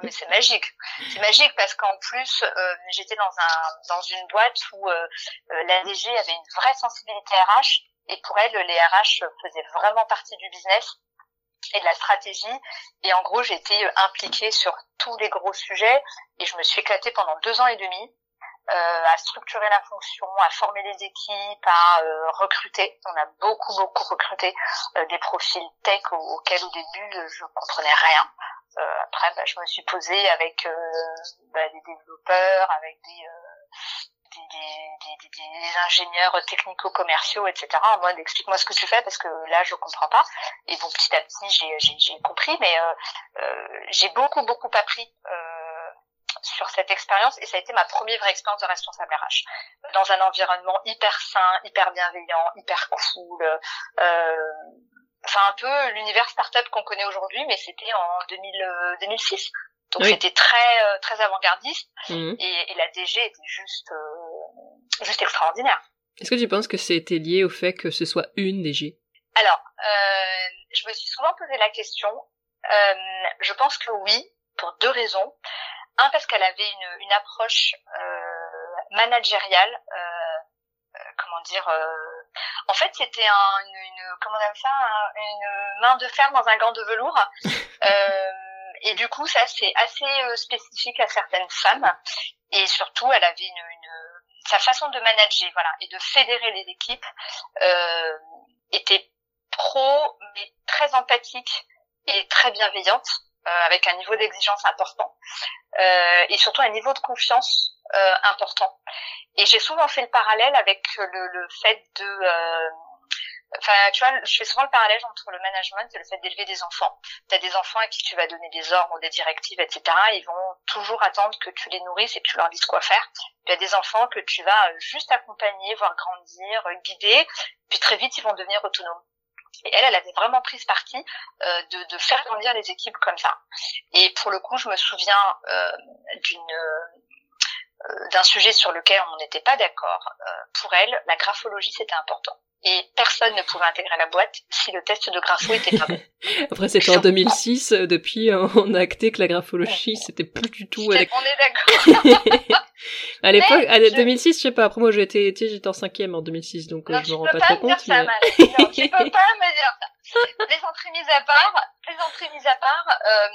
mais c'est magique. C'est magique parce qu'en plus, euh, j'étais dans un dans une boîte où euh, la DG avait une vraie sensibilité RH et pour elle, les RH faisaient vraiment partie du business et de la stratégie. Et en gros, j'étais impliquée sur tous les gros sujets et je me suis éclatée pendant deux ans et demi euh, à structurer la fonction, à former les équipes, à euh, recruter. On a beaucoup beaucoup recruté euh, des profils tech auxquels au début je comprenais rien. après, bah, je me suis posée avec bah, des développeurs, avec des des, des, des, ingénieurs technico-commerciaux, etc. En mode explique-moi ce que tu fais parce que là je comprends pas. Et bon petit à petit j'ai compris, mais euh, j'ai beaucoup beaucoup appris sur cette expérience et ça a été ma première vraie expérience de responsable RH dans un environnement hyper sain, hyper bienveillant, hyper cool. Euh, enfin un peu l'univers startup qu'on connaît aujourd'hui, mais c'était en 2000, 2006. Euh, Donc c'était très euh, très avant-gardiste mhm. et, et, la DG était juste euh, juste extraordinaire. Est-ce que tu penses que c'était lié au fait que ce soit une DG Alors, euh, je me suis souvent posé la question. Euh, je pense que oui, pour deux raisons. Un, parce qu'elle avait une, une approche euh, managériale, euh, euh comment dire, euh, en fait c'était un, une, une, comment on appelle ça, une main de fer dans un gant de velours. Euh, et du coup, ça c'est assez spécifique à certaines femmes. Et surtout, elle avait une, une sa façon de manager, voilà, et de fédérer les équipes euh, était pro, mais très empathique et très bienveillante. Euh, avec un niveau d'exigence important euh, et surtout un niveau de confiance euh, important. Et j'ai souvent fait le parallèle avec le, le fait de Enfin, tu vois, je fais souvent le parallèle entre le management et le fait d'élever des enfants. Tu as des enfants à qui tu vas donner des ordres, des directives, etc. Ils vont toujours attendre que tu les nourrisses et que tu leur dises quoi faire. Il y a des enfants que tu vas juste accompagner, voir grandir, guider, puis très vite ils vont devenir autonomes. Et elle, elle avait vraiment pris ce parti euh, de, de, faire grandir les équipes comme ça. Et pour le coup, je me souviens euh, d'une euh, d'un sujet sur lequel on n'était pas d'accord. Pour elle, la graphologie, c'était important et personne ne pouvait intégrer la boîte si le test de grapho était pas bon. Après, c'était en 2006. Euh, depuis, on a acté que la graphologie, c'était plus du tout. Avec... On est d'accord. à l'époque, à 2006, je sais pas. Après, moi, j'étais, j'étais en cinquième en 2006, donc euh, je me rends pas, trop compte. mais... non, tu peux pas me dire ça. Plaisanterie mise à part, plaisanterie mise à part, euh,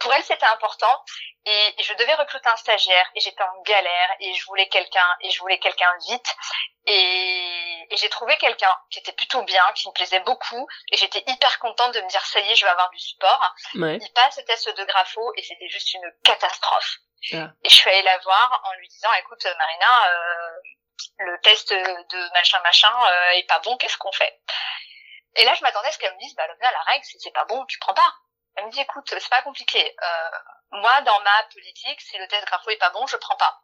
pour elle c'était important et je devais recruter un stagiaire et j'étais en galère et je voulais quelqu'un et je voulais quelqu'un vite et, et j'ai trouvé quelqu'un qui était plutôt bien, qui me plaisait beaucoup et j'étais hyper contente de me dire ça y est je vais avoir du support. Il passe le test de grapho et c'était juste une catastrophe. Ah. Et je suis allée la voir en lui disant écoute Marina euh, le test de machin machin euh, est pas bon qu'est-ce qu'on fait? Et là, je m'attendais à ce qu'elle me dise, bah, là, la règle, c'est pas bon, tu prends pas. Elle me dit, écoute, c'est pas compliqué. Euh, moi, dans ma politique, si le test grapho est pas bon, je prends pas.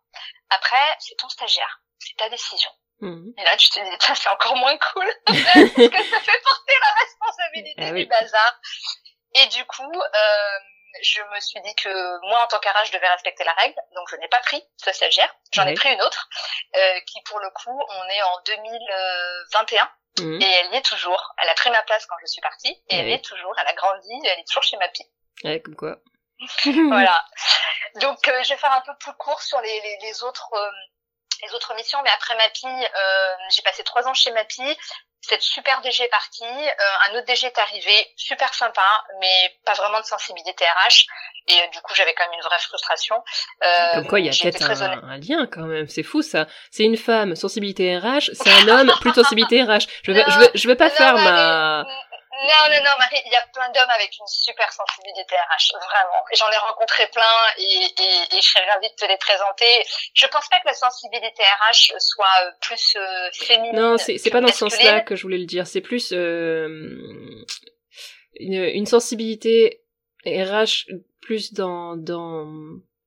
Après, c'est ton stagiaire. C'est ta décision. Mmh. Et là, tu te dis, tiens, c'est encore moins cool. parce que ça fait porter la responsabilité ah du bazar. Et du coup, euh, je me suis dit que moi, en tant qu'arrage, je devais respecter la règle. Donc, je n'ai pas pris ce stagiaire. J'en ai pris une autre, euh, qui, pour le coup, on est en 2021. Mhm. Et elle y est toujours. Elle a pris ma place quand je suis partie. Et elle y est toujours. Elle a grandi. Elle est toujours chez ma fille. Ouais, comme quoi. voilà. Donc, euh, je vais faire un peu plus court sur les, les, les autres euh, les autres missions. Mais après Mappy, euh, j'ai passé trois ans chez Mappy cette super DG est partie, euh, un autre DG est arrivé, super sympa, mais pas vraiment de sensibilité RH. Et euh, du coup, j'avais quand même une vraie frustration. Euh, Comme quoi, il y a peut-être un, un, lien quand même. C'est fou ça. C'est une femme, sensibilité RH. C'est un homme, plus sensibilité RH. Je veux, je veux, je veux pas faire ma. Non, non, non, Marie, il y a plein d'hommes avec une super sensibilité RH, vraiment. J'en ai rencontré plein et, et, et, je serais ravie de te les présenter. Je pense pas que la sensibilité RH soit euh, plus euh, féminine. Non, c'est, pas dans ce sens-là que je voulais le dire. C'est plus euh, une, une sensibilité RH plus dans dans.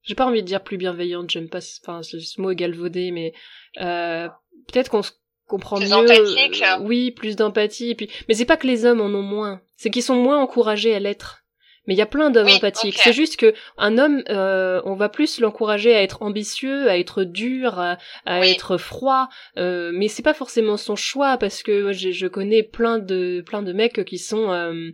J'ai pas envie de dire plus bienveillante. J'aime pas. Enfin, ce mot galvaudé, mais euh, peut-être qu'on se comprend mieux. Euh, oui, plus d'empathie. Et puis, mais c'est pas que les hommes en ont moins, c'est qu'ils sont moins encouragés à l'être. Mais il y a plein d'hommes empathiques. C'est juste que un homme, euh, on va plus l'encourager à être ambitieux, à être dur, à, être froid. Euh, mais c'est pas forcément son choix parce que je, je, connais plein de plein de mecs qui sont euh,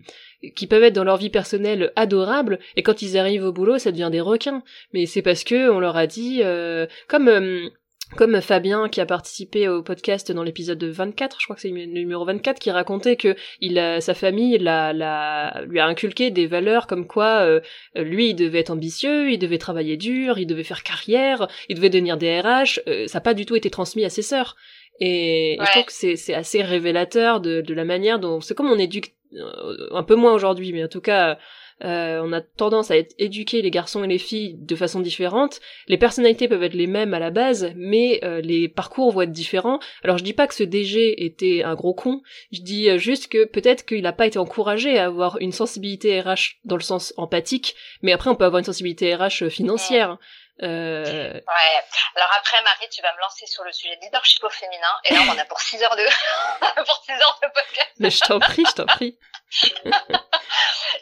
qui peuvent être dans leur vie personnelle adorables et quand ils arrivent au boulot, ça devient des requins. Mais c'est parce que on leur a dit euh, comme euh, comme Fabien qui a participé au podcast dans l'épisode 24, je crois que c'est le numéro 24, qui racontait que il a, sa famille la, la, lui a inculqué des valeurs comme quoi euh, lui il devait être ambitieux, il devait travailler dur, il devait faire carrière, il devait devenir DRH, euh, ça n'a pas du tout été transmis à ses sœurs. Et, je trouve que c'est assez révélateur de, de la manière dont c'est comme on éduque euh, un peu moins aujourd'hui, mais en tout cas euh, on a tendance à éduquer les garçons et les filles de façon différente. Les personnalités peuvent être les mêmes à la base, mais euh, les parcours vont être différents. Alors je dis pas que ce DG était un gros con, je dis euh, juste que peut-être qu'il n'a pas été encouragé à avoir une sensibilité RH dans le sens empathique, mais après on peut avoir une sensibilité RH financière. Euh... Ouais. Alors après, Marie, tu vas me lancer sur le sujet de leadership au féminin. Et là, on en a pour 6 heures de, pour 6 heures de podcast. Mais je t'en prie, je t'en prie.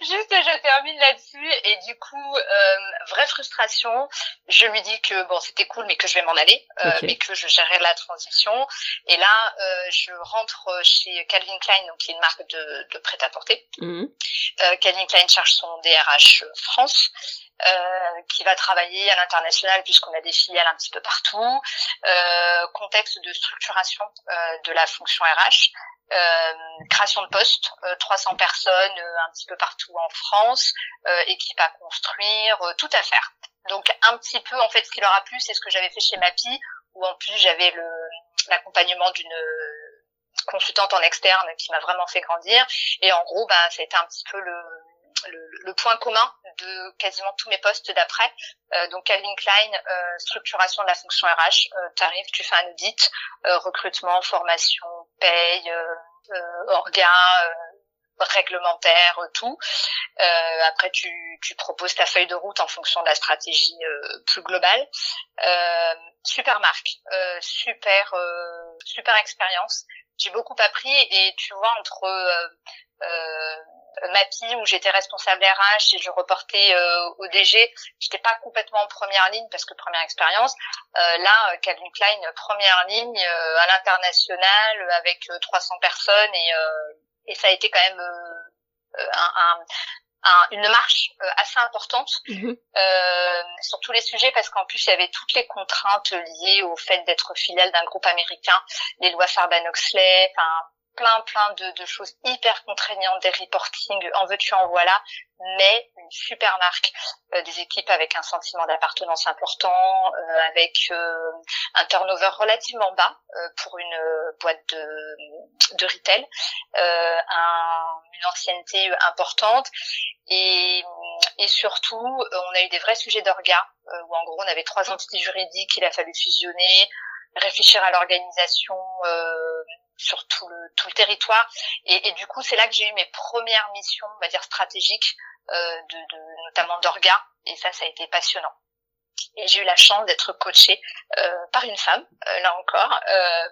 Juste, je termine là-dessus. Et du coup, euh, vraie frustration. Je lui dis que bon, c'était cool, mais que je vais m'en aller, euh, mais que je gérerai la transition. Et là, euh, je rentre chez Calvin Klein, donc qui est une marque de, de prêt-à-porter. Euh, Calvin Klein cherche son DRH France. Euh, qui va travailler à l'international puisqu'on a des filiales un petit peu partout. Euh, contexte de structuration euh, de la fonction RH. Euh, création de postes, 300 personnes un petit peu partout en France, équipe à construire, tout à faire. Donc un petit peu en fait ce qui leur a plu, c'est ce que j'avais fait chez Mapi, où en plus j'avais le l'accompagnement d'une consultante en externe qui m'a vraiment fait grandir. Et en gros, bah, ça un petit peu le, le, point commun de quasiment tous mes postes d'après. Euh, donc Calvin Klein, euh, structuration de la fonction RH, euh, tarif, tu fais un audit, recrutement, formation, paye, organes, réglementaire, tout. après, tu, tu proposes ta feuille de route en fonction de la stratégie plus globale. super marque, super super expérience. J'ai beaucoup appris et tu vois entre MAPI où j'étais responsable RH et je reportais euh, au DG, j'étais pas complètement en première ligne parce que première expérience. Euh, là, Calvin Klein, première ligne euh, à l'international avec 300 personnes et, et ça a été quand même un, un, une marche assez importante mhm. euh, sur tous les sujets parce qu'en plus il y avait toutes les contraintes liées au fait d'être filiale d'un groupe américain, les lois Sarbanes-Oxley, enfin plein plein de, de, choses hyper contraignantes, des reporting, en veux-tu en voilà, mais une super marque, euh, des équipes avec un sentiment d'appartenance important, euh, avec euh, un turnover relativement bas pour une boîte de, de retail, un, une ancienneté importante. Et, et surtout on a eu des vrais sujets d'orga où en gros on avait trois entités juridiques qu'il a fallu fusionner, réfléchir à l'organisation sur tout le, tout le territoire. Et, du coup, c'est là que j'ai eu mes premières missions, on va dire stratégiques, euh, de, de, notamment d'orga. Et ça, ça a été passionnant. Et j'ai eu la chance d'être coachée euh, par une femme, euh, là encore. Euh,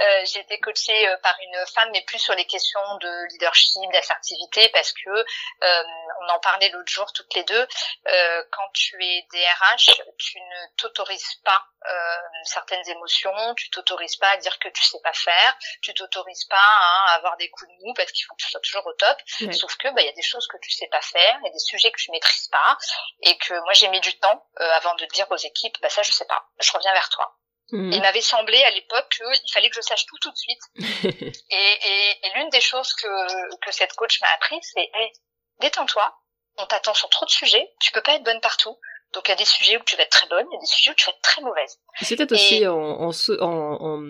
euh, j'ai été coachée euh, par une femme, mais plus sur les questions de leadership, d'assertivité, parce que euh, on en parlait l'autre jour toutes les deux. quand tu es DRH, tu ne t'autorises pas certaines émotions, tu t'autorises pas à dire que tu sais pas faire, tu t'autorises pas à avoir des coups de mou parce qu'il faut que tu sois toujours au top. Sauf que bah il y a des choses que tu sais pas faire, il y a des sujets que tu maîtrises pas, et que moi j'ai mis du temps avant de dire aux équipes, bah ça je sais pas, je reviens vers toi. Mhm. Il m'avait semblé à l'époque qu'il fallait que je sache tout tout de suite. et, et, et l'une des choses que, que cette coach m'a appris, c'est hey, détends-toi, on t'attend sur trop de sujets, tu peux pas être bonne partout. Donc il y a des sujets où tu vas être très bonne, il y a des sujets où tu vas être très mauvaise. C'est peut-être aussi en, en, en,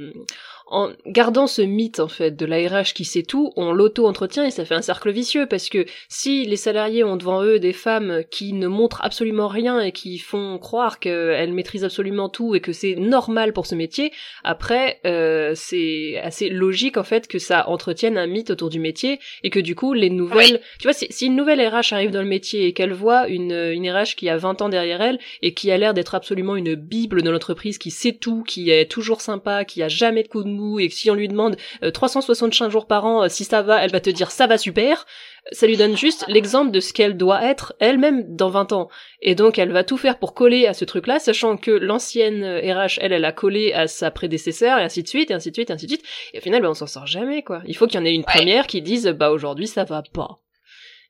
en gardant ce mythe en fait de l'ARH qui sait tout, on l'auto-entretient et ça fait un cercle vicieux parce que si les salariés ont devant eux des femmes qui ne montrent absolument rien et qui font croire qu'elles maîtrisent absolument tout et que c'est normal pour ce métier, après euh, c'est assez logique en fait que ça entretienne un mythe autour du métier et que du coup les nouvelles, tu vois, si, si, une nouvelle RH arrive dans le métier et qu'elle voit une, une RH qui a 20 ans derrière elle et qui a l'air d'être absolument une bible de l'entreprise, qui sait tout, qui est toujours sympa, qui a jamais de coup de et que si on lui demande 365 euh, jours par an euh, si ça va, elle va te dire ça va super. ça lui donne juste l'exemple de ce qu'elle doit être elle-même dans 20 ans. Et donc elle va tout faire pour coller à ce truc-là, sachant que l'ancienne RH, elle, elle a collé à sa prédécesseur, et ainsi de suite, et ainsi de suite, et ainsi de suite. Et au final, bah, on s'en sort jamais, quoi. Il faut qu'il y en ait une première qui dise, bah aujourd'hui ça va pas.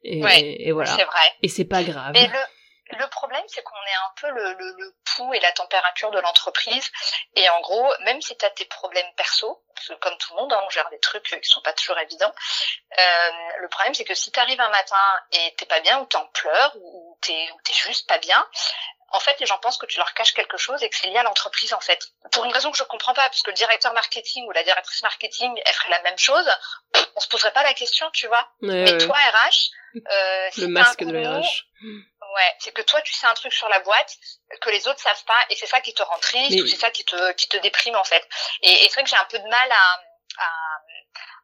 Et, et voilà. C'est vrai. Et c'est pas grave. Mais le, le problème, c'est qu'on est un peu le, le, le pouls et la température de l'entreprise. Et en gros, même si tu as tes problèmes perso, parce que comme tout le monde, hein, on gère des trucs qui sont pas toujours évidents, euh, le problème, c'est que si tu arrives un matin et t'es pas bien, ou t'en pleures, ou t'es es juste pas bien, en fait, les gens pensent que tu leur caches quelque chose et que c'est lié à l'entreprise, en fait. Pour une raison que je comprends pas, parce que le directeur marketing ou la directrice marketing, elle ferait la même chose, on se poserait pas la question, tu vois. Ouais, Mais ouais. toi, RH, euh, si le t'as masque de mot. Ouais, c'est que toi tu sais un truc sur la boîte que les autres savent pas et c'est ça qui te rend triste Mais- ou c'est ça qui te qui te déprime en fait. Et, et c'est vrai que j'ai un peu de mal à à,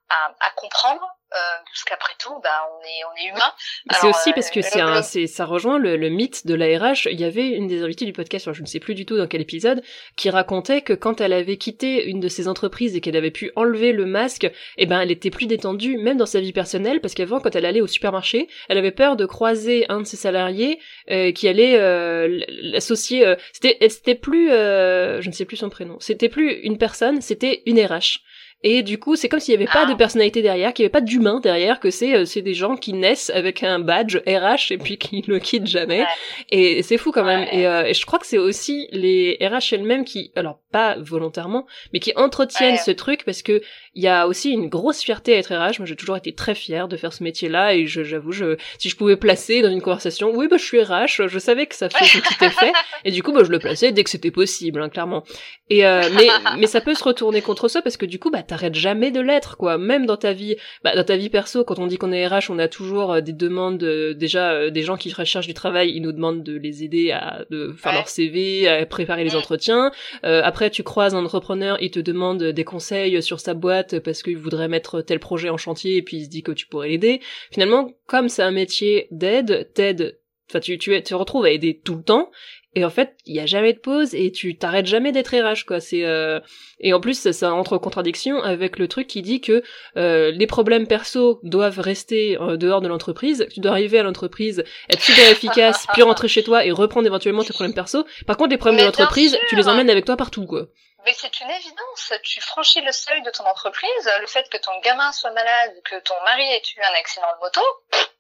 à, à comprendre euh, parce qu'après tout, bah on est on est humain. C'est aussi euh, parce que le- c'est un, c'est, ça rejoint le, le mythe de la RH. Il y avait une des invités du podcast, je ne sais plus du tout dans quel épisode, qui racontait que quand elle avait quitté une de ses entreprises et qu'elle avait pu enlever le masque, eh ben, elle était plus détendue, même dans sa vie personnelle, parce qu'avant, quand elle allait au supermarché, elle avait peur de croiser un de ses salariés euh, qui allait euh, l'associer. euh, c'était, c'était plus, euh, je ne sais plus son prénom. C'était plus une personne, c'était une RH. Et du coup, c'est comme s'il n'y avait pas Ah. de personnalité derrière, qu'il n'y avait pas d'humain derrière, que c'est euh, c'est des gens qui naissent avec un badge RH et puis qui ne quittent jamais. Et c'est fou quand même. Et, euh, et je crois que c'est aussi les RH elles-mêmes qui, alors pas volontairement, mais qui entretiennent ce truc parce que il y a aussi une grosse fierté à être RH. Moi, j'ai toujours été très fière de faire ce métier-là et je- j'avoue, je, si je pouvais placer dans une conversation, oui, bah je suis RH, je savais que ça fait ce t'est fait et du coup, bah je le plaçais dès que c'était possible, hein, clairement. Et euh, mais mais ça peut se retourner contre ça parce que du coup, bah t'arrêtes jamais de l'être, quoi. Même dans ta vie, bah dans ta vie perso, quand on dit qu'on est RH, on a toujours euh, des demandes. euh, déjà, euh, des gens qui recherchent du travail, ils nous demandent de les aider à de faire Ouais. leur CV, à préparer les Mm. entretiens. Euh, après, tu croises un entrepreneur, il te demande des conseils sur sa boîte parce qu'il voudrait mettre tel projet en chantier et puis il se dit que tu pourrais l'aider. Finalement, comme c'est un métier d'aide, t'aides, enfin tu, tu, te retrouves à aider tout le temps. Et en fait, il y a jamais de pause et tu t'arrêtes jamais d'être RH quoi. C'est euh, et en plus ça, ça entre en contradiction avec le truc qui dit que euh, les problèmes perso doivent rester euh, dehors de l'entreprise. Tu dois arriver à l'entreprise, être super efficace, puis rentrer chez toi et reprendre éventuellement tes problèmes perso. Par contre, les problèmes Mais de l'entreprise, tu les emmènes avec toi partout quoi. Mais c'est une évidence. Tu franchis le seuil de ton entreprise, le fait que ton gamin soit malade, que ton mari ait eu un accident de moto,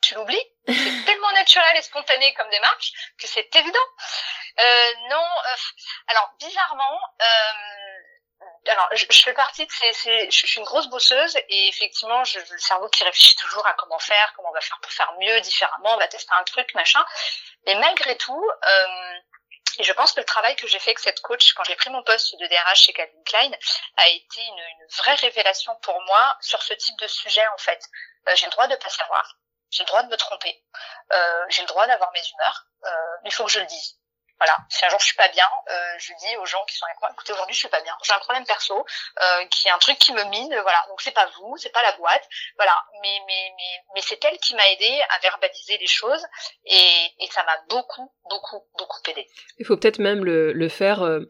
tu l'oublies. C'est tellement naturel et spontané comme démarche que c'est évident. Euh, non, euh, alors bizarrement, euh, alors je, je fais partie de ces, ces- je suis une grosse bosseuse et effectivement, je, le cerveau qui réfléchit toujours à comment faire, comment on va faire pour faire mieux, différemment, on va tester un truc, machin. Mais malgré tout. Euh, et je pense que le travail que j'ai fait avec cette coach quand j'ai pris mon poste de DRH chez Calvin Klein a été une, vraie révélation pour moi sur ce type de sujet en fait. Euh, j'ai le droit de pas savoir, j'ai le droit de me tromper, euh, j'ai le droit d'avoir mes humeurs, euh, il faut que je le dise. Voilà, si un jour je suis pas bien, euh, je dis aux gens qui sont avec moi, écoutez aujourd'hui je suis pas bien, j'ai un problème perso, euh, qui est un truc qui me mine, voilà. Donc c'est pas vous, c'est pas la boîte, voilà. Mais mais mais mais c'est elle qui m'a aidé à verbaliser les choses et et ça m'a beaucoup beaucoup beaucoup aidé. Il faut peut-être même le, le faire, euh,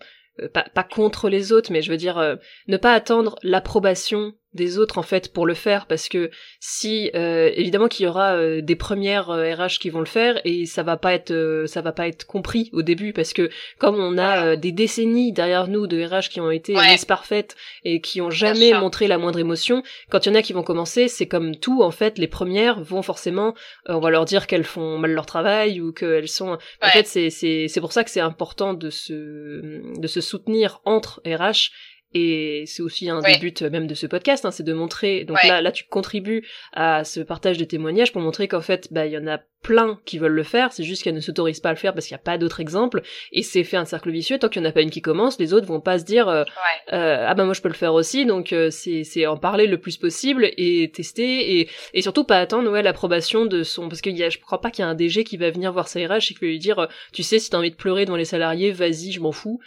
euh, pas, pas contre les autres, mais je veux dire, euh, ne pas attendre l'approbation des autres en fait pour le faire parce que si euh, évidemment qu'il y aura euh, des premières euh, RH qui vont le faire et ça va pas être euh, ça va pas être compris au début parce que comme on a euh, des décennies derrière nous de RH qui ont été Ouais. parfaites et qui ont jamais montré la moindre émotion quand il y en a qui vont commencer c'est comme tout en fait les premières vont forcément euh, on va leur dire qu'elles font mal leur travail ou qu'elles sont en fait c'est c'est c'est pour ça que c'est important de se de se soutenir entre RH et c'est aussi un Ouais. des buts euh, même de ce podcast, hein, c'est de montrer. Donc Ouais. là, là, tu contribues à ce partage de témoignages pour montrer qu'en fait, bah, il y en a plein qui veulent le faire. C'est juste qu'elles ne s'autorisent pas à le faire parce qu'il n'y a pas d'autres exemples. Et c'est fait un cercle vicieux. Tant qu'il n'y en a pas une qui commence, les autres vont pas se dire euh, Ouais. euh, ah bah moi je peux le faire aussi. Donc euh, c'est c'est en parler le plus possible et tester et et surtout pas attendre ouais l'approbation de son parce qu'il y a je crois pas qu'il y a un DG qui va venir voir sa RH et qui va lui dire euh, tu sais si t'as envie de pleurer devant les salariés vas-y je m'en fous.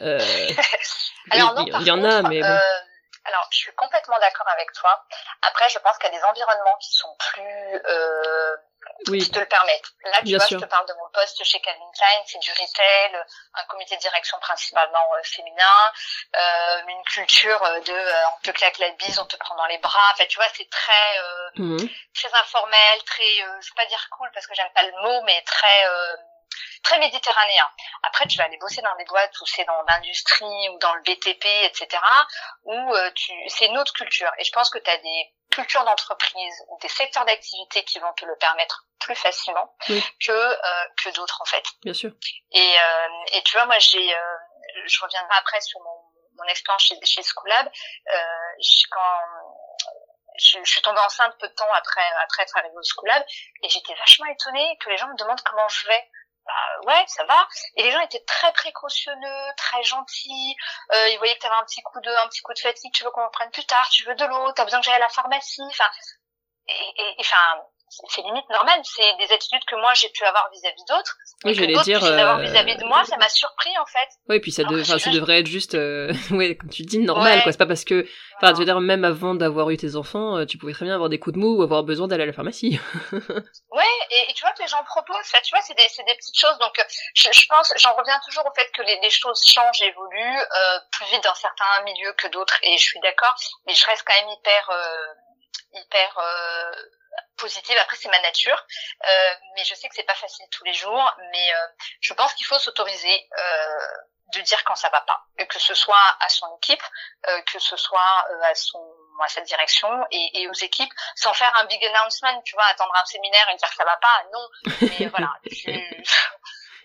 Alors non, il par y en a contre, mais bon. euh, alors je suis complètement d'accord avec toi. Après, je pense qu'il y a des environnements qui sont plus, euh, qui te le permettent. Là, tu vois, je te parle de mon poste chez Calvin Klein, c'est du retail, un comité de direction principalement euh, féminin, euh, une culture de euh, on te claque la bise, on te prend dans les bras. Enfin, tu vois, c'est très mmh. très informel, très je veux pas dire cool parce que j'aime pas le mot, mais très très méditerranéen. Après, tu vas aller bosser dans des boîtes où c'est dans l'industrie ou dans le BTP, etc., où euh, tu, c'est une autre culture. Et je pense que tu as des cultures d'entreprise ou des secteurs d'activité qui vont te le permettre plus facilement que euh, que d'autres en fait. Bien sûr. Et, euh, et tu vois, moi j'ai, euh, je reviendrai après sur mon, mon expérience chez, chez Schoolab. quand je, je, suis tombée enceinte peu de temps après après être arrivée au Schoolab et j'étais vachement étonnée que les gens me demandent comment je vais bah ouais, ça va. Et les gens étaient très précautionneux, très gentils. Euh, ils voyaient que tu avais un petit coup de, un petit coup de fatigue, tu veux qu'on prenne plus tard, tu veux de l'eau, t'as besoin que j'aille à la pharmacie? Enfin, et, et, enfin, c'est limite normal. C'est des attitudes que moi j'ai pu avoir vis-à-vis d'autres. Oui, j'allais dire. Euh... vis-à-vis de moi, ça m'a surpris en fait. Oui, puis ça, de... enfin, ça devrait être juste, euh... ouais, comme tu dis, normal, quoi. C'est pas parce que, enfin, tu veux dire, même avant d'avoir eu tes enfants, euh, tu pouvais très bien avoir des coups de mou ou avoir besoin d'aller à la pharmacie. ouais, et, tu vois que les gens proposent, ça, tu vois, c'est des, des petites choses. Donc, je, je pense, j'en reviens toujours au fait que les, les choses changent, évoluent euh, plus vite dans certains milieux que d'autres, et je suis d'accord. Mais je reste quand même hyper, euh, hyper positive. Après, c'est ma nature, euh, mais je sais que c'est pas facile tous les jours. Mais euh, je pense qu'il faut s'autoriser euh, de dire quand ça va pas, que ce soit à son équipe, que ce soit à son à sa direction et, et, aux équipes, sans faire un big announcement, tu vois, attendre un séminaire et dire que ça va pas. Non, mais voilà.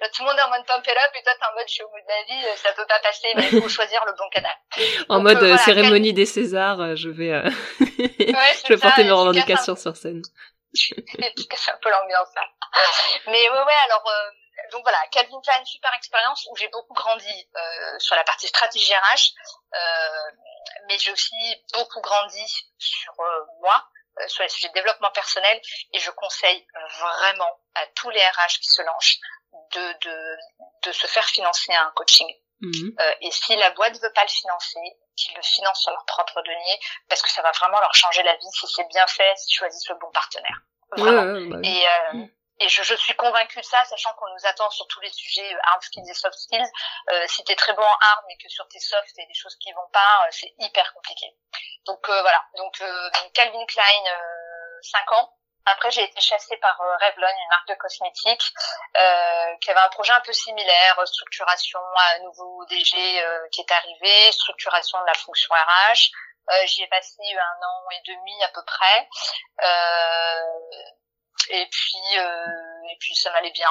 Tout le monde est en mode pump it up et toi t'es en mode je suis au bout de la vie, ça peut pas passer, mais il faut choisir le bon canal. en mode cérémonie des Césars, je vais, je vais porter mes revendications sur scène. c'est un peu l'ambiance là. Mais ouais, ouais, alors euh, donc voilà, Calvin Klein, super expérience où j'ai beaucoup grandi euh, sur la partie stratégie RH, euh, mais j'ai aussi beaucoup grandi sur euh, moi, euh, sur les sujets de développement personnel, et je conseille vraiment à tous les RH qui se lancent de, de, de se faire financer un coaching. Mhm. Euh, et si la boîte veut pas le financer, qu'ils le financent sur leur propre denier, parce que ça va vraiment leur changer la vie si c'est bien fait, s'ils choisissent le bon partenaire. Vraiment. Bah et, euh, mm. et je, je, suis convaincue de ça, sachant qu'on nous attend sur tous les sujets euh, hard skills et soft skills. Euh, si t'es très bon en hard, mais que sur tes soft, t'as des choses qui vont pas, euh, c'est hyper compliqué. Donc voilà. Donc Calvin Klein, 5 ans. Après, j'ai été chassée par Revlon, une marque de cosmétiques, euh, qui avait un projet un peu similaire, structuration, un nouveau DG euh, qui est arrivé, structuration de la fonction RH. Euh, J'y ai passé un an et demi à peu près. Euh, et puis, euh, et puis ça m'allait bien.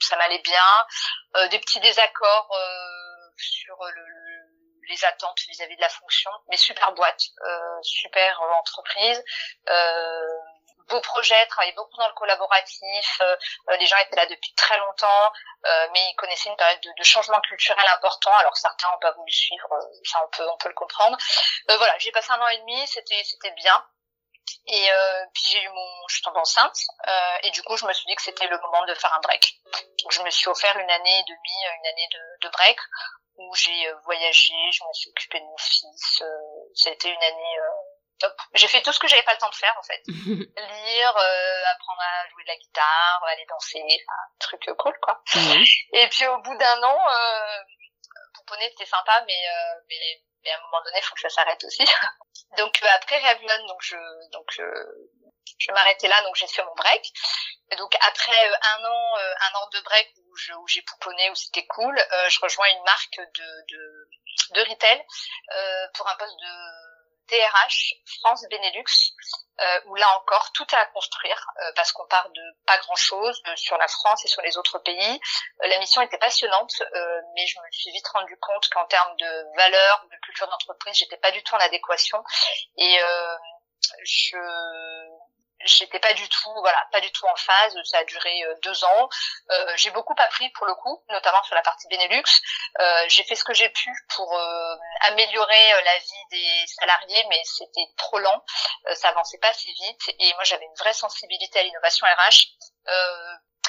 ça m'allait bien. des petits désaccords sur le, les attentes vis-à-vis de la fonction, mais super boîte, euh, super entreprise. Euh, beau projet, travaillé beaucoup dans le collaboratif. Euh, euh, les gens étaient là depuis très longtemps, euh, mais ils connaissaient une période de, de, changement culturel important. Alors certains n'ont pas voulu suivre, ça on peut on peut le comprendre. voilà, j'ai passé un an et demi, c'était c'était bien. Et puis j'ai eu mon, je suis tombée enceinte et du coup je me suis dit que c'était le moment de faire un break. Donc je me suis offert une année et demie, une année de, de break où j'ai voyagé, je me suis occupée de mon fils. ça a été une année top. J'ai fait tout ce que j'avais pas le temps de faire en fait. Lire, euh, apprendre à jouer de la guitare, aller danser, enfin, truc cool quoi. Et puis au bout d'un an, euh, pouponner c'était sympa, mais, euh, mais mais à un moment donné, il faut que ça s'arrête aussi. donc euh, après Revlon, donc je donc je, je m'arrêtais là, donc j'ai fait mon break. Donc après euh, un an un an de break où j'ai pouponné où c'était cool, je rejoins une marque de de, de retail pour un poste de DRH France Benelux, euh, où là encore tout est à construire euh, parce qu'on part de pas grand chose euh, sur la France et sur les autres pays. Euh, la mission était passionnante, mais je me suis vite rendu compte qu'en termes de valeur, de culture d'entreprise, j'étais pas du tout en adéquation et je j'étais pas du tout voilà pas du tout en phase ça a duré euh, deux ans. Euh, j'ai beaucoup appris pour le coup notamment sur la partie Benelux. Euh, j'ai fait ce que j'ai pu pour euh, améliorer euh, la vie des salariés mais c'était trop lent. Ça avançait pas assez vite. Et moi j'avais une vraie sensibilité à l'innovation RH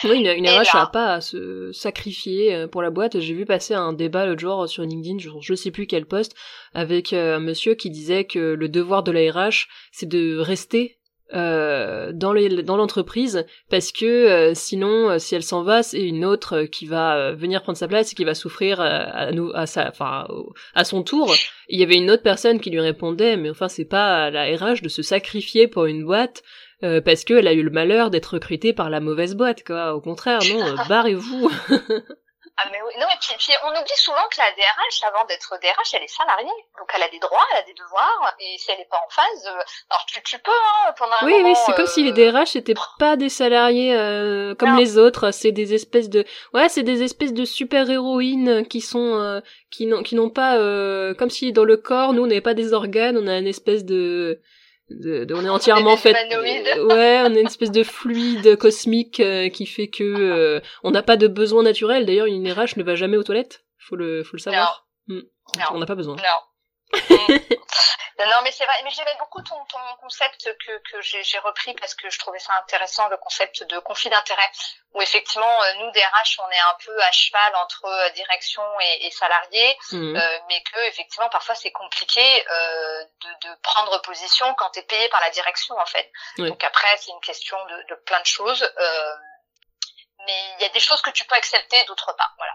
oui, une, une RH n'a pas à se sacrifier pour la boîte. J'ai vu passer un débat l'autre jour sur LinkedIn, je, je sais plus quel poste, avec un monsieur qui disait que le devoir de la RH, c'est de rester euh, dans les, dans l'entreprise parce que euh, sinon euh, si elle s'en va c'est une autre qui va venir prendre sa place et qui va souffrir à, nous à sa enfin à son tour. Il y avait une autre personne qui lui répondait mais enfin c'est pas à la RH de se sacrifier pour une boîte parce qu'elle a eu le malheur d'être recrutée par la mauvaise boîte quoi. Au contraire non barrez-vous Ah mais oui, non mais puis, puis, on oublie souvent que la DRH, avant d'être DRH, elle est salariée, donc elle a des droits, elle a des devoirs, et si elle n'est pas en phase, euh, alors tu, tu peux hein, pendant un oui, moment. Oui, c'est comme si les euh, DRH n'étaient pas des salariés euh, comme les autres, c'est des espèces de, ouais, c'est des espèces de super héroïnes qui sont, euh, qui n'ont, qui n'ont pas, comme si dans le corps, nous on n'avait pas des organes, on a une espèce de de, on est entièrement fait ouais on est une espèce de fluide cosmique euh, qui fait que euh, on n'a pas de besoin naturel d'ailleurs une RH ne va jamais aux toilettes faut le faut le savoir non. Hmm. on n'a pas besoin non. Non, mais c'est vrai. Mais j'aimais beaucoup ton, ton concept que, que j'ai repris parce que je trouvais ça intéressant, le concept de conflit d'intérêt, où effectivement, euh, nous, DRH, on est un peu à cheval entre euh, direction et, et salariés, mmh. euh, mais que effectivement, parfois, c'est compliqué euh, de, de, prendre position quand tu es payé par la direction, en fait. Donc après, c'est une question de, de, plein de choses. Euh, mais il y a des choses que tu peux accepter, d'autres pas. Voilà.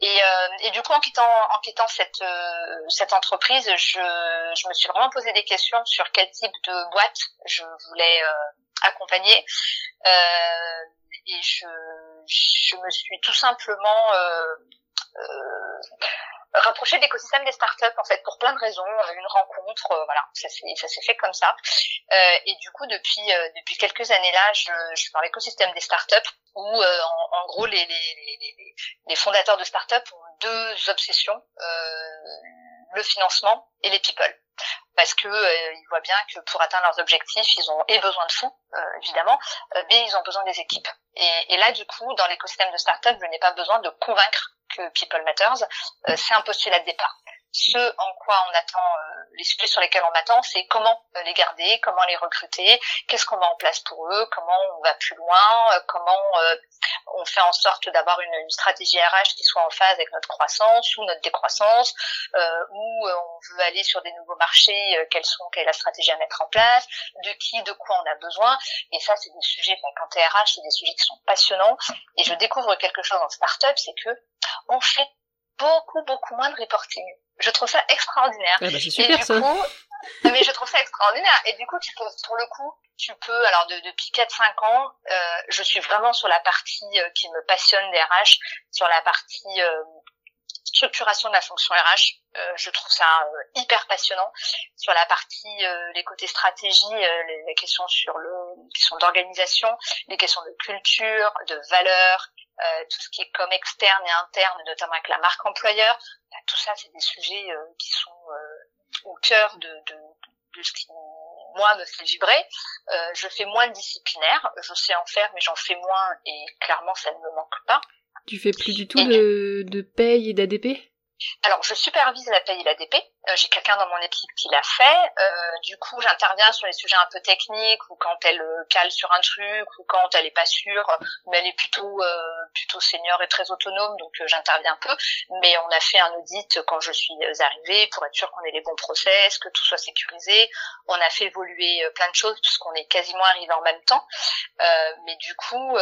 Et, euh, et du coup, en quittant, en quittant cette, euh, cette entreprise, je, je me suis vraiment posé des questions sur quel type de boîte je voulais euh, accompagner. Euh, et je, je me suis tout simplement euh, rapprocher l'écosystème des startups en fait pour plein de raisons une rencontre voilà ça s'est ça s'est fait comme ça. Euh, et du coup depuis depuis quelques années là je, je suis dans l'écosystème des startups où en, en, gros les, les, les, les fondateurs de startups ont deux obsessions le financement et les people parce que euh, ils voient bien que pour atteindre leurs objectifs, ils ont et besoin de fonds, euh, évidemment, euh, mais ils ont besoin des équipes. Et, et là, du coup, dans l'écosystème de startup, je n'ai pas besoin de convaincre que People Matters, c'est un postulat de départ ce en quoi on attend, euh, les sujets sur lesquels on attend, c'est comment euh, les garder, comment les recruter, qu'est-ce qu'on met en place pour eux, comment on va plus loin, euh, comment on fait en sorte d'avoir une, une, stratégie RH qui soit en phase avec notre croissance ou notre décroissance, où on veut aller sur des nouveaux marchés, quelles sont, quelle est la stratégie à mettre en place, de qui, de quoi on a besoin. Et ça, c'est des sujets, enfin, quand t'es RH, c'est des sujets qui sont passionnants. Et je découvre quelque chose en startup, c'est que on fait beaucoup, beaucoup moins de reporting. Je trouve ça extraordinaire. Ah bah c'est super, et du ça. coup, mais je trouve ça extraordinaire. Et du coup, tu peux, pour le coup, tu peux, alors de, depuis 4-5 ans, euh, je suis vraiment sur la partie euh, qui me passionne des RH, sur la partie euh, structuration de la fonction RH. Euh, je trouve ça euh, hyper passionnant. Sur la partie, euh, les côtés stratégie, les, les, questions sur le, les questions d'organisation, les questions de culture, de valeur, tout ce qui est comme externe et interne, notamment avec la marque employeur. Bah, tout ça, c'est des sujets qui sont au cœur de, de, de, ce qui moi me fait vibrer. je fais moins de disciplinaire, je sais en faire, mais j'en fais moins et clairement ça ne me manque pas. Tu fais plus du tout de, de paye et d'ADP alors, je supervise la paye et l'ADP. Euh, J'ai quelqu'un dans mon équipe qui l'a fait. Euh, du coup, j'interviens sur les sujets un peu techniques ou quand elle euh, cale sur un truc ou quand elle est pas sûre, mais elle est plutôt euh, plutôt senior et très autonome, donc j'interviens peu. Mais on a fait un audit quand je suis arrivée pour être sûr qu'on ait les bons process, que tout soit sécurisé. On a fait évoluer plein de choses puisqu'on est quasiment arrivé en même temps. mais du coup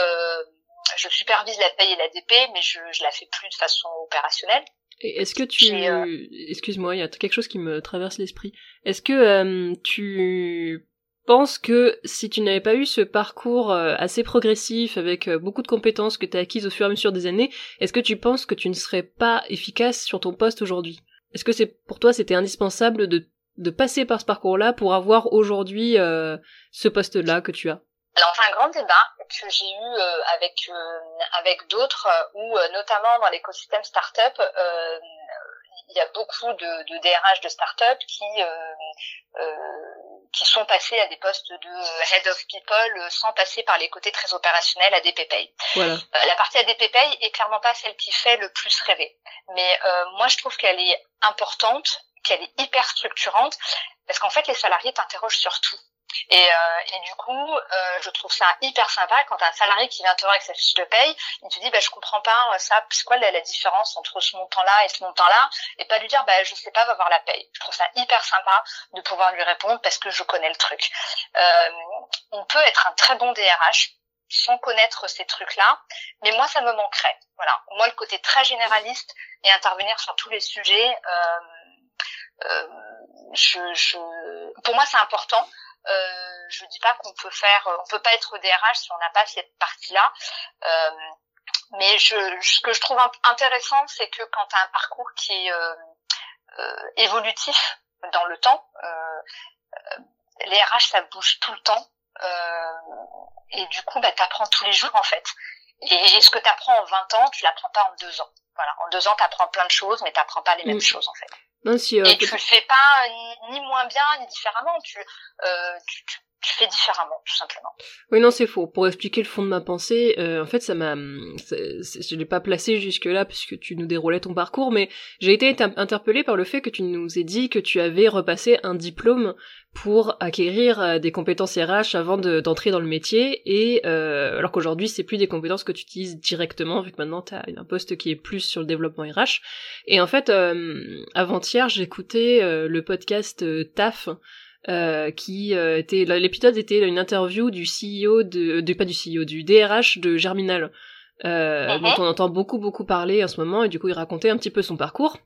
je supervise la paye et la DP, mais je, je la fais plus de façon opérationnelle. Est-ce que tu... Euh, excuse-moi, il y a quelque chose qui me traverse l'esprit. Est-ce que euh, tu penses que si tu n'avais pas eu ce parcours euh, assez progressif avec beaucoup de compétences que tu as acquises au fur et à mesure des années, est-ce que tu penses que tu ne serais pas efficace sur ton poste aujourd'hui? Est-ce que c'est pour toi c'était indispensable de, de passer par ce parcours-là pour avoir aujourd'hui ce poste-là que tu as? Alors c'est un grand débat que j'ai eu euh, avec euh, avec d'autres euh, où notamment dans l'écosystème startup il y a beaucoup de, de DRH de start-up qui qui sont passés à des postes de head of people sans passer par les côtés très opérationnels à DPPay. Voilà. la partie ADPPay est clairement pas celle qui fait le plus rêver. Mais moi je trouve qu'elle est importante, qu'elle est hyper structurante parce qu'en fait les salariés t'interrogent sur tout Et, euh, et, du coup, euh, je trouve ça hyper sympa quand un salarié qui vient te voir avec sa fiche de paye, il te dit bah je comprends pas euh, ça, c'est quoi la, différence entre ce montant-là et ce montant-là, et pas lui dire bah je sais pas, va voir la paye. Je trouve ça hyper sympa de pouvoir lui répondre parce que je connais le truc. Euh, on peut être un très bon DRH sans connaître ces trucs-là, mais moi ça me manquerait. Voilà, moi le côté très généraliste et intervenir sur tous les sujets. Euh, je, je, pour moi, c'est important. Euh, je dis pas qu'on peut faire, on peut pas être DRH si on n'a pas cette partie-là. Euh, mais je, ce que je trouve intéressant, c'est que quand tu as un parcours qui est euh, euh, évolutif dans le temps, euh, les RH ça bouge tout le temps, et du coup, bah, tu apprends tous les jours en fait. Et, ce que tu apprends en 20 ans, tu l'apprends pas en deux ans. Voilà, en deux ans, tu apprends plein de choses, mais tu pas les mêmes choses en fait. Non, si, euh, et tu le fais pas ni, moins bien ni différemment. Tu, euh, tu, tu, tu, fais différemment, tout simplement. Oui, non, c'est faux. Pour expliquer le fond de ma pensée, euh, en fait, ça m'a, je l'ai pas placé jusque là puisque tu nous déroulais ton parcours, mais j'ai été interpellée par le fait que tu nous aies dit que tu avais repassé un diplôme pour acquérir euh, des compétences RH avant d'entrer dans le métier. Et euh, alors qu'aujourd'hui c'est plus des compétences que tu utilises directement vu que maintenant tu as un poste qui est plus sur le développement RH et en fait euh, avant-hier j'écoutais euh, le podcast TAF qui était l'épisode était une interview du CEO de, de, pas du CEO du DRH de Germinal uh dont on entend beaucoup beaucoup parler en ce moment. Et du coup il racontait un petit peu son parcours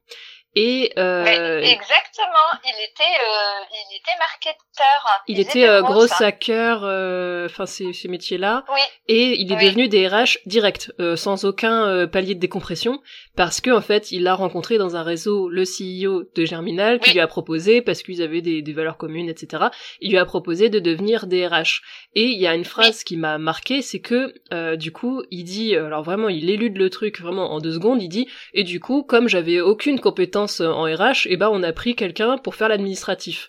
et euh, exactement, il était, euh, il était marketeur. Il, était, euh, gros hacker, euh, enfin ces, ces métiers-là. Oui. Et il est devenu DRH direct, euh, sans aucun euh, palier de décompression, parce que en fait, il a rencontré dans un réseau le CEO de Germinal qui lui a proposé, parce qu'ils avaient des, des, valeurs communes, etc. Il lui a proposé de devenir DRH. Et il y a une phrase qui m'a marqué, c'est que du coup, il dit, alors vraiment, il élude le truc vraiment en deux secondes. Il dit, et du coup, comme j'avais aucune compétence en RH, et eh ben on a pris quelqu'un pour faire l'administratif.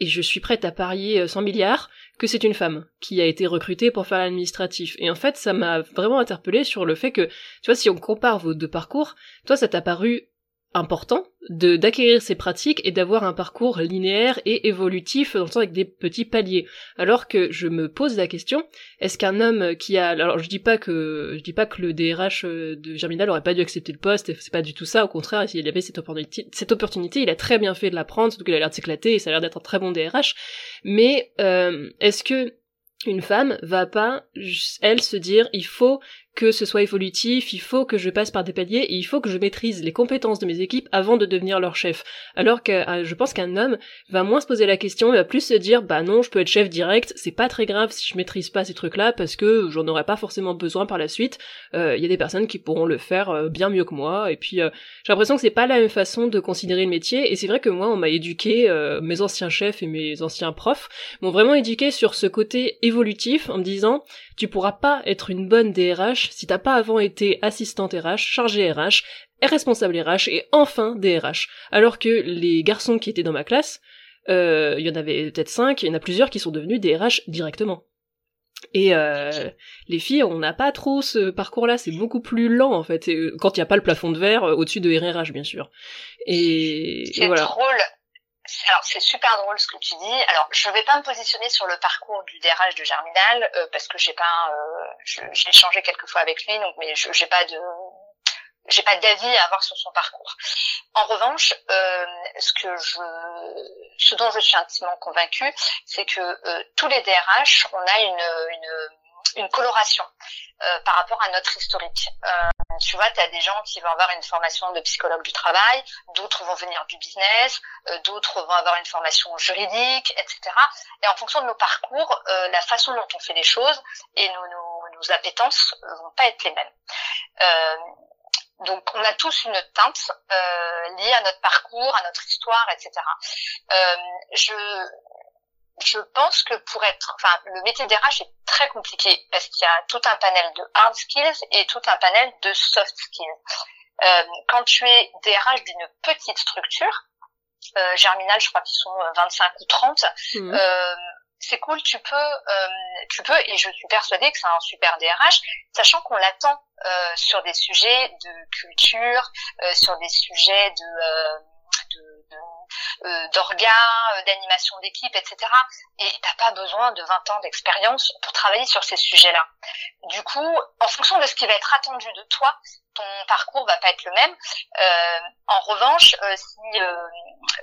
Et je suis prête à parier 100 milliards que c'est une femme qui a été recrutée pour faire l'administratif. Et en fait, ça m'a vraiment interpellé sur le fait que, tu vois, si on compare vos deux parcours, toi, ça t'a paru important de d'acquérir ces pratiques et d'avoir un parcours linéaire et évolutif dans le avec des petits paliers. Alors que je me pose la question, est-ce qu'un homme qui a alors je dis pas que je dis pas que le DRH euh, de Germinal aurait pas dû accepter le poste, c'est pas du tout ça, au contraire, s'il avait cette opportunité, cette opportunité, il a très bien fait de la prendre, surtout qu'il a l'air de s'éclater et ça a l'air d'être un très bon DRH. Mais euh, est-ce que une femme va pas, elle, se dire, il faut que ce soit évolutif, il faut que je passe par des paliers et il faut que je maîtrise les compétences de mes équipes avant de devenir leur chef. Alors que euh, je pense qu'un homme va moins se poser la question, va plus se dire bah non, je peux être chef direct, c'est pas très grave si je maîtrise pas ces trucs-là parce que j'en aurai pas forcément besoin par la suite. Euh, il y a des personnes qui pourront le faire euh, bien mieux que moi et puis j'ai l'impression que c'est pas la même façon de considérer le métier et c'est vrai que moi on m'a éduqué, mes anciens chefs et mes anciens profs m'ont vraiment éduqué sur ce côté évolutif en me disant tu pourras pas être une bonne DRH si t'as pas avant été assistante RH, chargée RH, responsable RH et enfin DRH. Alors que les garçons qui étaient dans ma classe, euh, il y en avait peut-être cinq, il y en a plusieurs qui sont devenus DRH directement. Et euh, les filles, on n'a pas trop ce parcours-là, c'est beaucoup plus lent en fait, euh, quand il n'y a pas le plafond de verre au-dessus de RRH bien sûr. Et, et voilà. drôle alors c'est super drôle ce que tu dis. Alors je vais pas me positionner sur le parcours du DRH de Germinal euh, parce que j'ai pas, euh, j'ai échangé quelques fois avec lui, donc mais j'ai pas de, j'ai pas d'avis à avoir sur son parcours. En revanche, euh, ce que je, ce dont je suis intimement convaincue, c'est que euh, tous les DRH, on a une, une une coloration euh, par rapport à notre historique. Euh, tu vois, tu as des gens qui vont avoir une formation de psychologue du travail, d'autres vont venir du business, euh, d'autres vont avoir une formation juridique, etc. Et en fonction de nos parcours, euh, la façon dont on fait les choses et nos, nos, nos appétences vont pas être les mêmes. Euh, donc, on a tous une teinte euh, liée à notre parcours, à notre histoire, etc. Euh, je, je pense que pour être, enfin, le métier d'RH est très compliqué parce qu'il y a tout un panel de hard skills et tout un panel de soft skills. Euh, quand tu es DRH d'une petite structure, euh, Germinal, je crois qu'ils sont 25 euh, ou 30, mmh. euh, c'est cool, tu peux, euh, tu peux, et je suis persuadée que c'est un super DRH, sachant qu'on l'attend euh, sur des sujets de culture, sur des sujets de euh, d'orgas, euh, d'animation d'équipe, etc. Et t'as pas besoin de 20 ans d'expérience pour travailler sur ces sujets-là. Du coup, en fonction de ce qui va être attendu de toi, ton parcours va pas être le même. Euh, en revanche, euh, si euh,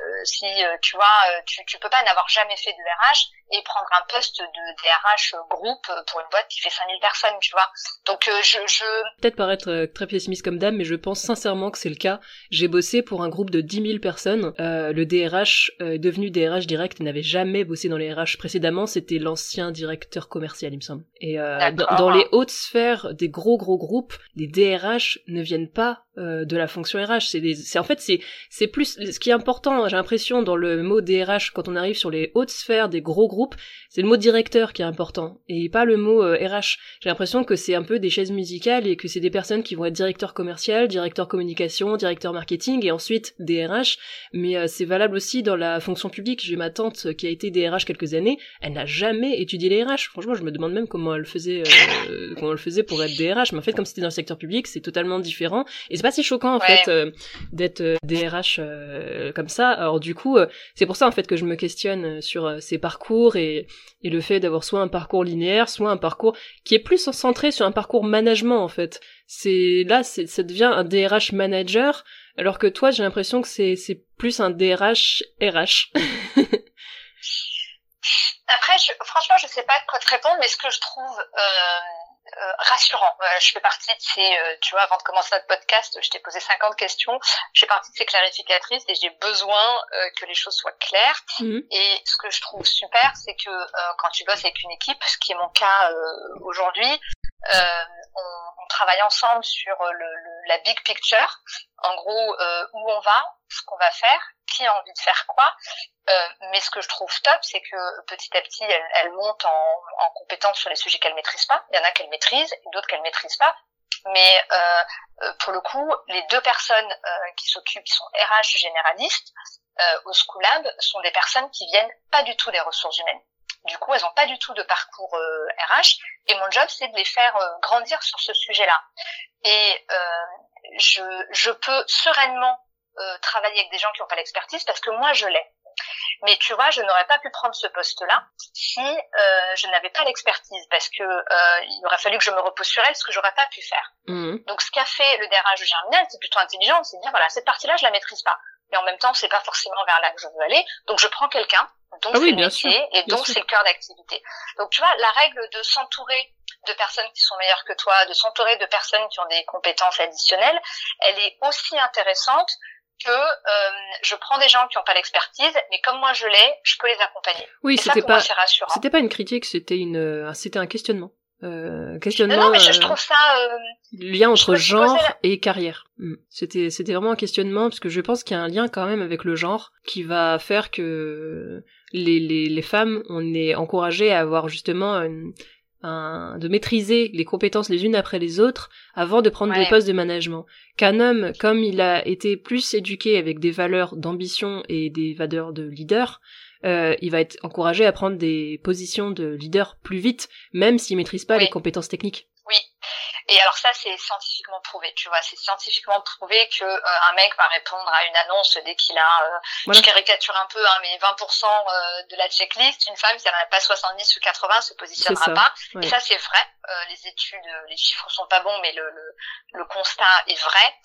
euh si tu vois, tu, tu peux pas n'avoir jamais fait de RH et prendre un poste de DRH groupe pour une boîte qui fait 5000 personnes, tu vois. Donc je, je... peut-être paraître très pessimiste comme dame, mais je pense sincèrement que c'est le cas. J'ai bossé pour un groupe de 10 000 personnes. le DRH est devenu DRH direct, n'avait jamais bossé dans les RH précédemment. C'était l'ancien directeur commercial, il me semble. Et dans, dans les hautes sphères des gros gros groupes, les DRH ne viennent pas euh, de la fonction RH. C'est, c'est en fait c'est c'est plus ce qui est important. J'ai l'impression dans le mot DRH quand on arrive sur les hautes sphères des gros groupes, groep c'est le mot directeur qui est important et pas le mot RH. Euh, J'ai l'impression que c'est un peu des chaises musicales et que c'est des personnes qui vont être directeur commercial, directeur communication, directeur marketing et ensuite DRH. Mais euh, c'est valable aussi dans la fonction publique. J'ai ma tante qui a été DRH quelques années. Elle n'a jamais étudié les RH. Franchement, je me demande même comment elle faisait comment elle faisait pour être DRH. Mais en fait, comme c'était dans le secteur public, c'est totalement différent. Et c'est pas si choquant en fait euh, d'être euh, DRH euh, comme ça. Alors du coup, c'est pour ça en fait que je me questionne sur ces parcours et, et le fait d'avoir soit un parcours linéaire, soit un parcours qui est plus centré sur un parcours management en fait. C'est là, ça devient un DRH manager, alors que toi, j'ai l'impression que c'est plus un DRH RH. Après, franchement, je sais pas quoi te répondre, mais ce que je trouve euh, euh, rassurant. je fais partie de ces, euh, tu vois, avant de commencer notre podcast, je t'ai posé 50 questions. Je fais partie de ces clarificatrices et j'ai besoin euh, que les choses soient claires. Mhm. Et ce que je trouve super, c'est que quand tu bosses avec une équipe, ce qui est mon cas aujourd'hui, on, on, travaille ensemble sur le, la big picture. En gros, où on va, ce qu'on va faire, qui a envie de faire quoi. Euh, mais ce que je trouve top, c'est que petit à petit, elle, elle monte en, en compétence sur les sujets qu'elle maîtrise pas. Il y en a qu'elle maîtrise et d'autres qu'elle maîtrise pas. Mais euh, euh pour le coup, les deux personnes euh, qui s'occupent, qui sont RH généralistes euh, au Schoolab, sont des personnes qui viennent pas du tout des ressources humaines. Du coup, elles n'ont pas du tout de parcours RH. Et mon job, c'est de les faire grandir sur ce sujet-là. Et je, je peux sereinement travailler avec des gens qui n'ont pas l'expertise parce que moi, je l'ai. Mais tu vois, je n'aurais pas pu prendre ce poste-là si euh, je n'avais pas l'expertise, parce que euh, il aurait fallu que je me repose sur elle, ce que j'aurais pas pu faire. Mhm. Donc, ce qu'a fait le DRH Germinal, c'est plutôt intelligent, c'est de dire voilà, cette partie-là, je la maîtrise pas, mais en même temps, c'est pas forcément vers là que je veux aller, donc je prends quelqu'un dont ah le métier et donc c'est le cœur d'activité. Donc, tu vois, la règle de s'entourer de personnes qui sont meilleures que toi, de s'entourer de personnes qui ont des compétences additionnelles, elle est aussi intéressante que euh, je prends des gens qui n'ont pas l'expertise, mais comme moi je l'ai, je peux les accompagner. Oui, c'était pas c'était pas une critique, c'était une euh, c'était un questionnement. Euh, questionnement. Non, mais je, je, trouve ça euh, lien entre genre et carrière. Hmm. C'était c'était vraiment un questionnement parce que je pense qu'il y a un lien quand même avec le genre qui va faire que les les, les femmes on est encouragé à avoir justement une, de maîtriser les compétences les unes après les autres avant de prendre des postes de management. Qu'un homme, comme il a été plus éduqué avec des valeurs d'ambition et des valeurs de leader, euh, il va être encouragé à prendre des positions de leader plus vite, même s'il maîtrise pas les compétences techniques. Oui. Et alors ça, c'est scientifiquement prouvé, tu vois. C'est scientifiquement prouvé que euh, un mec va répondre à une annonce dès qu'il a, euh, je caricature un peu, hein, mais 20% euh, de la checklist. Une femme, si elle n'a pas 70 ou 80, se positionnera pas. Et ça, c'est vrai. les études, les chiffres sont pas bons, mais le, le, le constat est vrai.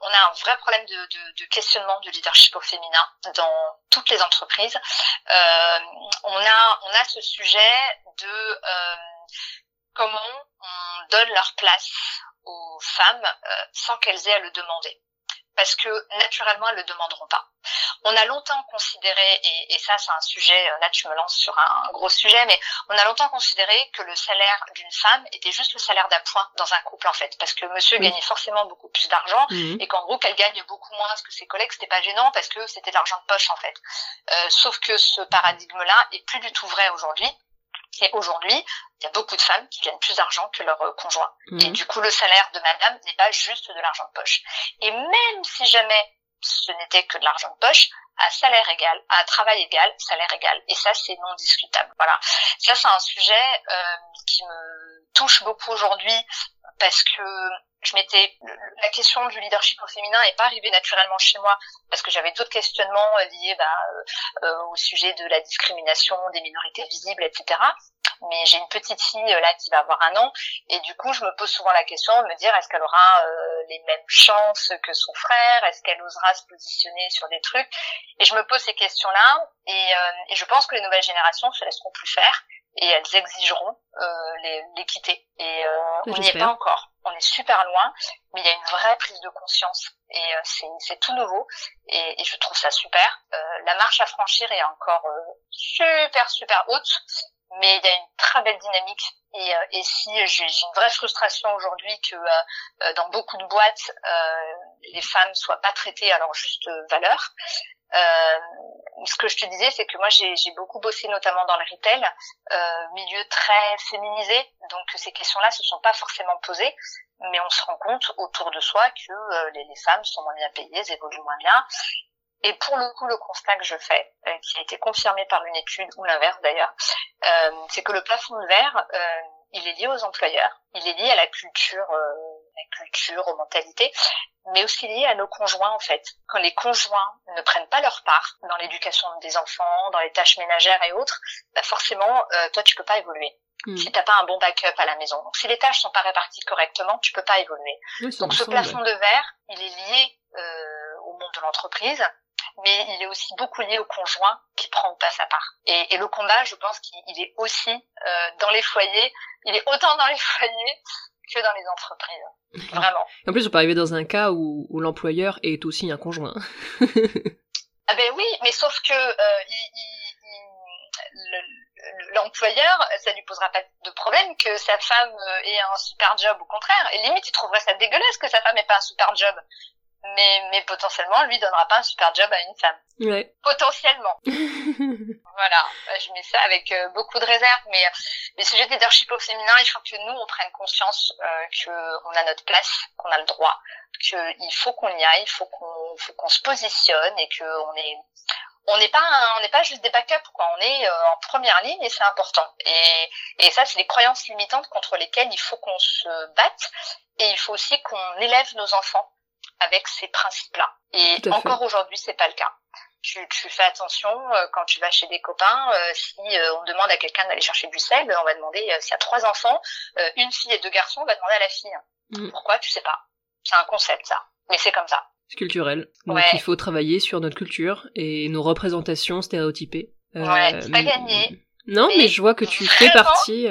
on a un vrai problème de, de, de, questionnement du leadership au féminin dans toutes les entreprises. on a, on a ce sujet de comment on donne leur place aux femmes euh, sans qu'elles aient à le demander parce que naturellement elles le demanderont pas. On a longtemps considéré, et, et ça c'est un sujet, euh, là tu me lances sur un, gros sujet, mais on a longtemps considéré que le salaire d'une femme était juste le salaire d'appoint dans un couple en fait, parce que monsieur gagnait forcément beaucoup plus d'argent mhm. et qu'en gros qu'elle gagne beaucoup moins que ses collègues, c'était pas gênant parce que c'était de l'argent de poche en fait. Euh, sauf que ce paradigme-là est plus du tout vrai aujourd'hui. Et aujourd'hui, il y a beaucoup de femmes qui gagnent plus d'argent que leur euh, conjoint. Et mhm. du coup, le salaire de madame n'est pas juste de l'argent de poche. Et même si jamais ce n'était que de l'argent de poche, à salaire égal, à travail égal, salaire égal. Et ça, c'est non discutable. Voilà. Ça, c'est un sujet euh, qui me touche beaucoup aujourd'hui parce que je m'étais la question du leadership au féminin n'est pas arrivée naturellement chez moi parce que j'avais d'autres questionnements liés bah, euh, au sujet de la discrimination des minorités visibles, etc mais j'ai une petite fille là qui va avoir un an et du coup je me pose souvent la question de me dire est-ce qu'elle aura euh, les mêmes chances que son frère? Est-ce qu'elle osera se positionner sur des trucs? Et je me pose ces questions là et, euh, et je pense que les nouvelles générations se laisseront plus faire et elles exigeront euh, l'équité. Et on n'y est pas encore on est super loin mais il y a une vraie prise de conscience et c'est tout nouveau et, et, je trouve ça super la marche à franchir est encore super super haute mais il y a une très belle dynamique. Et, euh, et si j'ai une vraie frustration aujourd'hui que euh, euh, dans beaucoup de boîtes, les femmes soient pas traitées à leur juste valeur, ce que je te disais, c'est que moi j'ai beaucoup bossé notamment dans le retail, milieu très féminisé, donc ces questions-là se sont pas forcément posées, mais on se rend compte autour de soi que les, les, femmes sont moins bien payées, évoluent moins bien, et pour le coup, le constat que je fais, euh, qui a été confirmé par une étude, ou l'inverse d'ailleurs, euh, c'est que le plafond de verre, euh, il est lié aux employeurs, il est lié à la culture, la culture, aux mentalités, mais aussi lié à nos conjoints en fait. Quand les conjoints ne prennent pas leur part dans l'éducation des enfants, dans les tâches ménagères et autres, bah forcément, toi tu peux pas évoluer. Si hmm. Si t'as pas un bon backup à la maison, donc si les tâches sont pas réparties correctement, tu peux pas évoluer. donc ce plafond de verre, il est lié au monde de l'entreprise, mais il est aussi beaucoup lié au conjoint qui prend ou pas sa part. Et, et le combat, je pense qu'il est aussi euh, dans les foyers, il est autant dans les foyers que dans les entreprises. Vraiment. En plus, on peut arriver dans un cas où, où l'employeur est aussi un conjoint. ah ben oui, mais sauf que euh, il, l'employeur, ça lui posera pas de problème que sa femme euh, ait un super job, au contraire. Et limite, il trouverait ça dégueulasse que sa femme ait pas un super job mais, mais potentiellement, lui donnera pas un super job à une femme. Ouais. Potentiellement. voilà, je mets ça avec euh, beaucoup de réserve, mais les sujets de leadership au féminin, il faut que nous, on prenne conscience euh, qu'on a notre place, qu'on a le droit, qu'il faut qu'on y aille, il faut qu'on faut qu'on se positionne et qu'on est on n'est pas on n'est pas juste des backups quoi on est euh, en première ligne et c'est important et et ça c'est les croyances limitantes contre lesquelles il faut qu'on se batte et il faut aussi qu'on élève nos enfants avec ces principes-là. Et encore aujourd'hui, c'est pas le cas. Tu, tu fais attention euh, quand tu vas chez des copains. Euh, si euh, on demande à quelqu'un d'aller chercher du sel, on va demander s'il y a trois enfants, une fille et deux garçons, on va demander à la fille. Mm. Pourquoi Tu sais pas. C'est un concept ça, mais c'est comme ça. C'est culturel. Donc il faut travailler sur notre culture et nos représentations stéréotypées. ouais, c'est pas gagné. Non, mais, je vois que tu fais partie.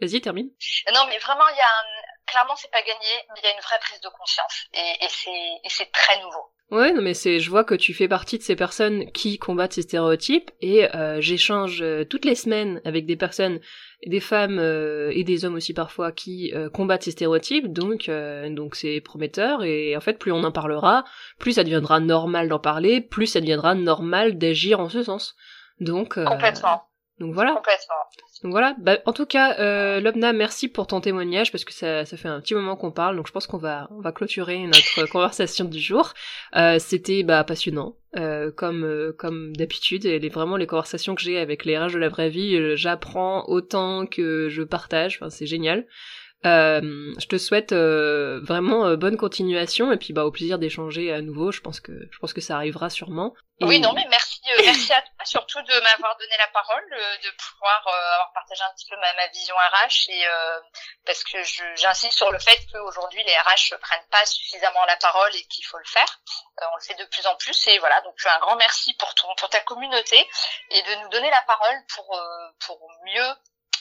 Vas-y, termine. Non, mais vraiment, il y a un clairement c'est pas gagné, mais il y a une vraie prise de conscience et, et c'est très nouveau. Ouais, non mais c'est, je vois que tu fais partie de ces personnes qui combattent ces stéréotypes et euh, j'échange euh, toutes les semaines avec des personnes, des femmes euh, et des hommes aussi parfois qui combattent ces stéréotypes, donc donc c'est prometteur et en fait plus on en parlera, plus ça deviendra normal d'en parler, plus ça deviendra normal d'agir en ce sens. Donc complètement. Donc voilà. Complètement. Donc voilà. Bah, en tout cas, euh, Lobna, merci pour ton témoignage parce que ça, ça fait un petit moment qu'on parle, donc je pense qu'on va, on va clôturer notre conversation du jour. Euh, C'était bah, passionnant, euh, comme, euh, comme d'habitude. Et les, vraiment les conversations que j'ai avec les RH de la vraie vie, euh, j'apprends autant que je partage. Enfin, c'est génial. Euh, je te souhaite euh, vraiment euh, bonne continuation et puis bah au plaisir d'échanger à nouveau. Je pense que je pense que ça arrivera sûrement. Oui non mais merci merci à toi surtout de m'avoir donné la parole, de pouvoir avoir partagé un petit peu ma, vision RH et parce que j'insiste sur le fait qu'aujourd'hui les RH prennent pas suffisamment la parole et qu'il faut le faire. on le fait de plus en plus et voilà donc un grand merci pour ton pour ta communauté et de nous donner la parole pour pour mieux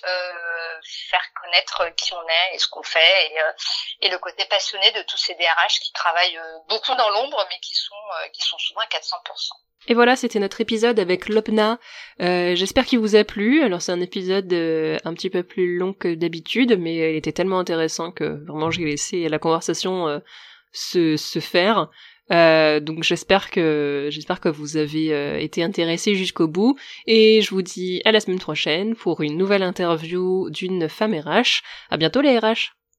euh, faire connaître qui on est et ce qu'on fait et, euh, le côté passionné de tous ces DRH qui travaillent euh, beaucoup dans l'ombre mais qui sont qui sont souvent à 400%. Et voilà, c'était notre épisode avec Lopna. Euh, J'espère qu'il vous a plu. Alors c'est un épisode un petit peu plus long que d'habitude, mais il était tellement intéressant que vraiment j'ai laissé la conversation se, se faire. Euh, donc j'espère que j'espère que vous avez euh, été intéressés jusqu'au bout et je vous dis à la semaine prochaine pour une nouvelle interview d'une femme RH. À bientôt les RH.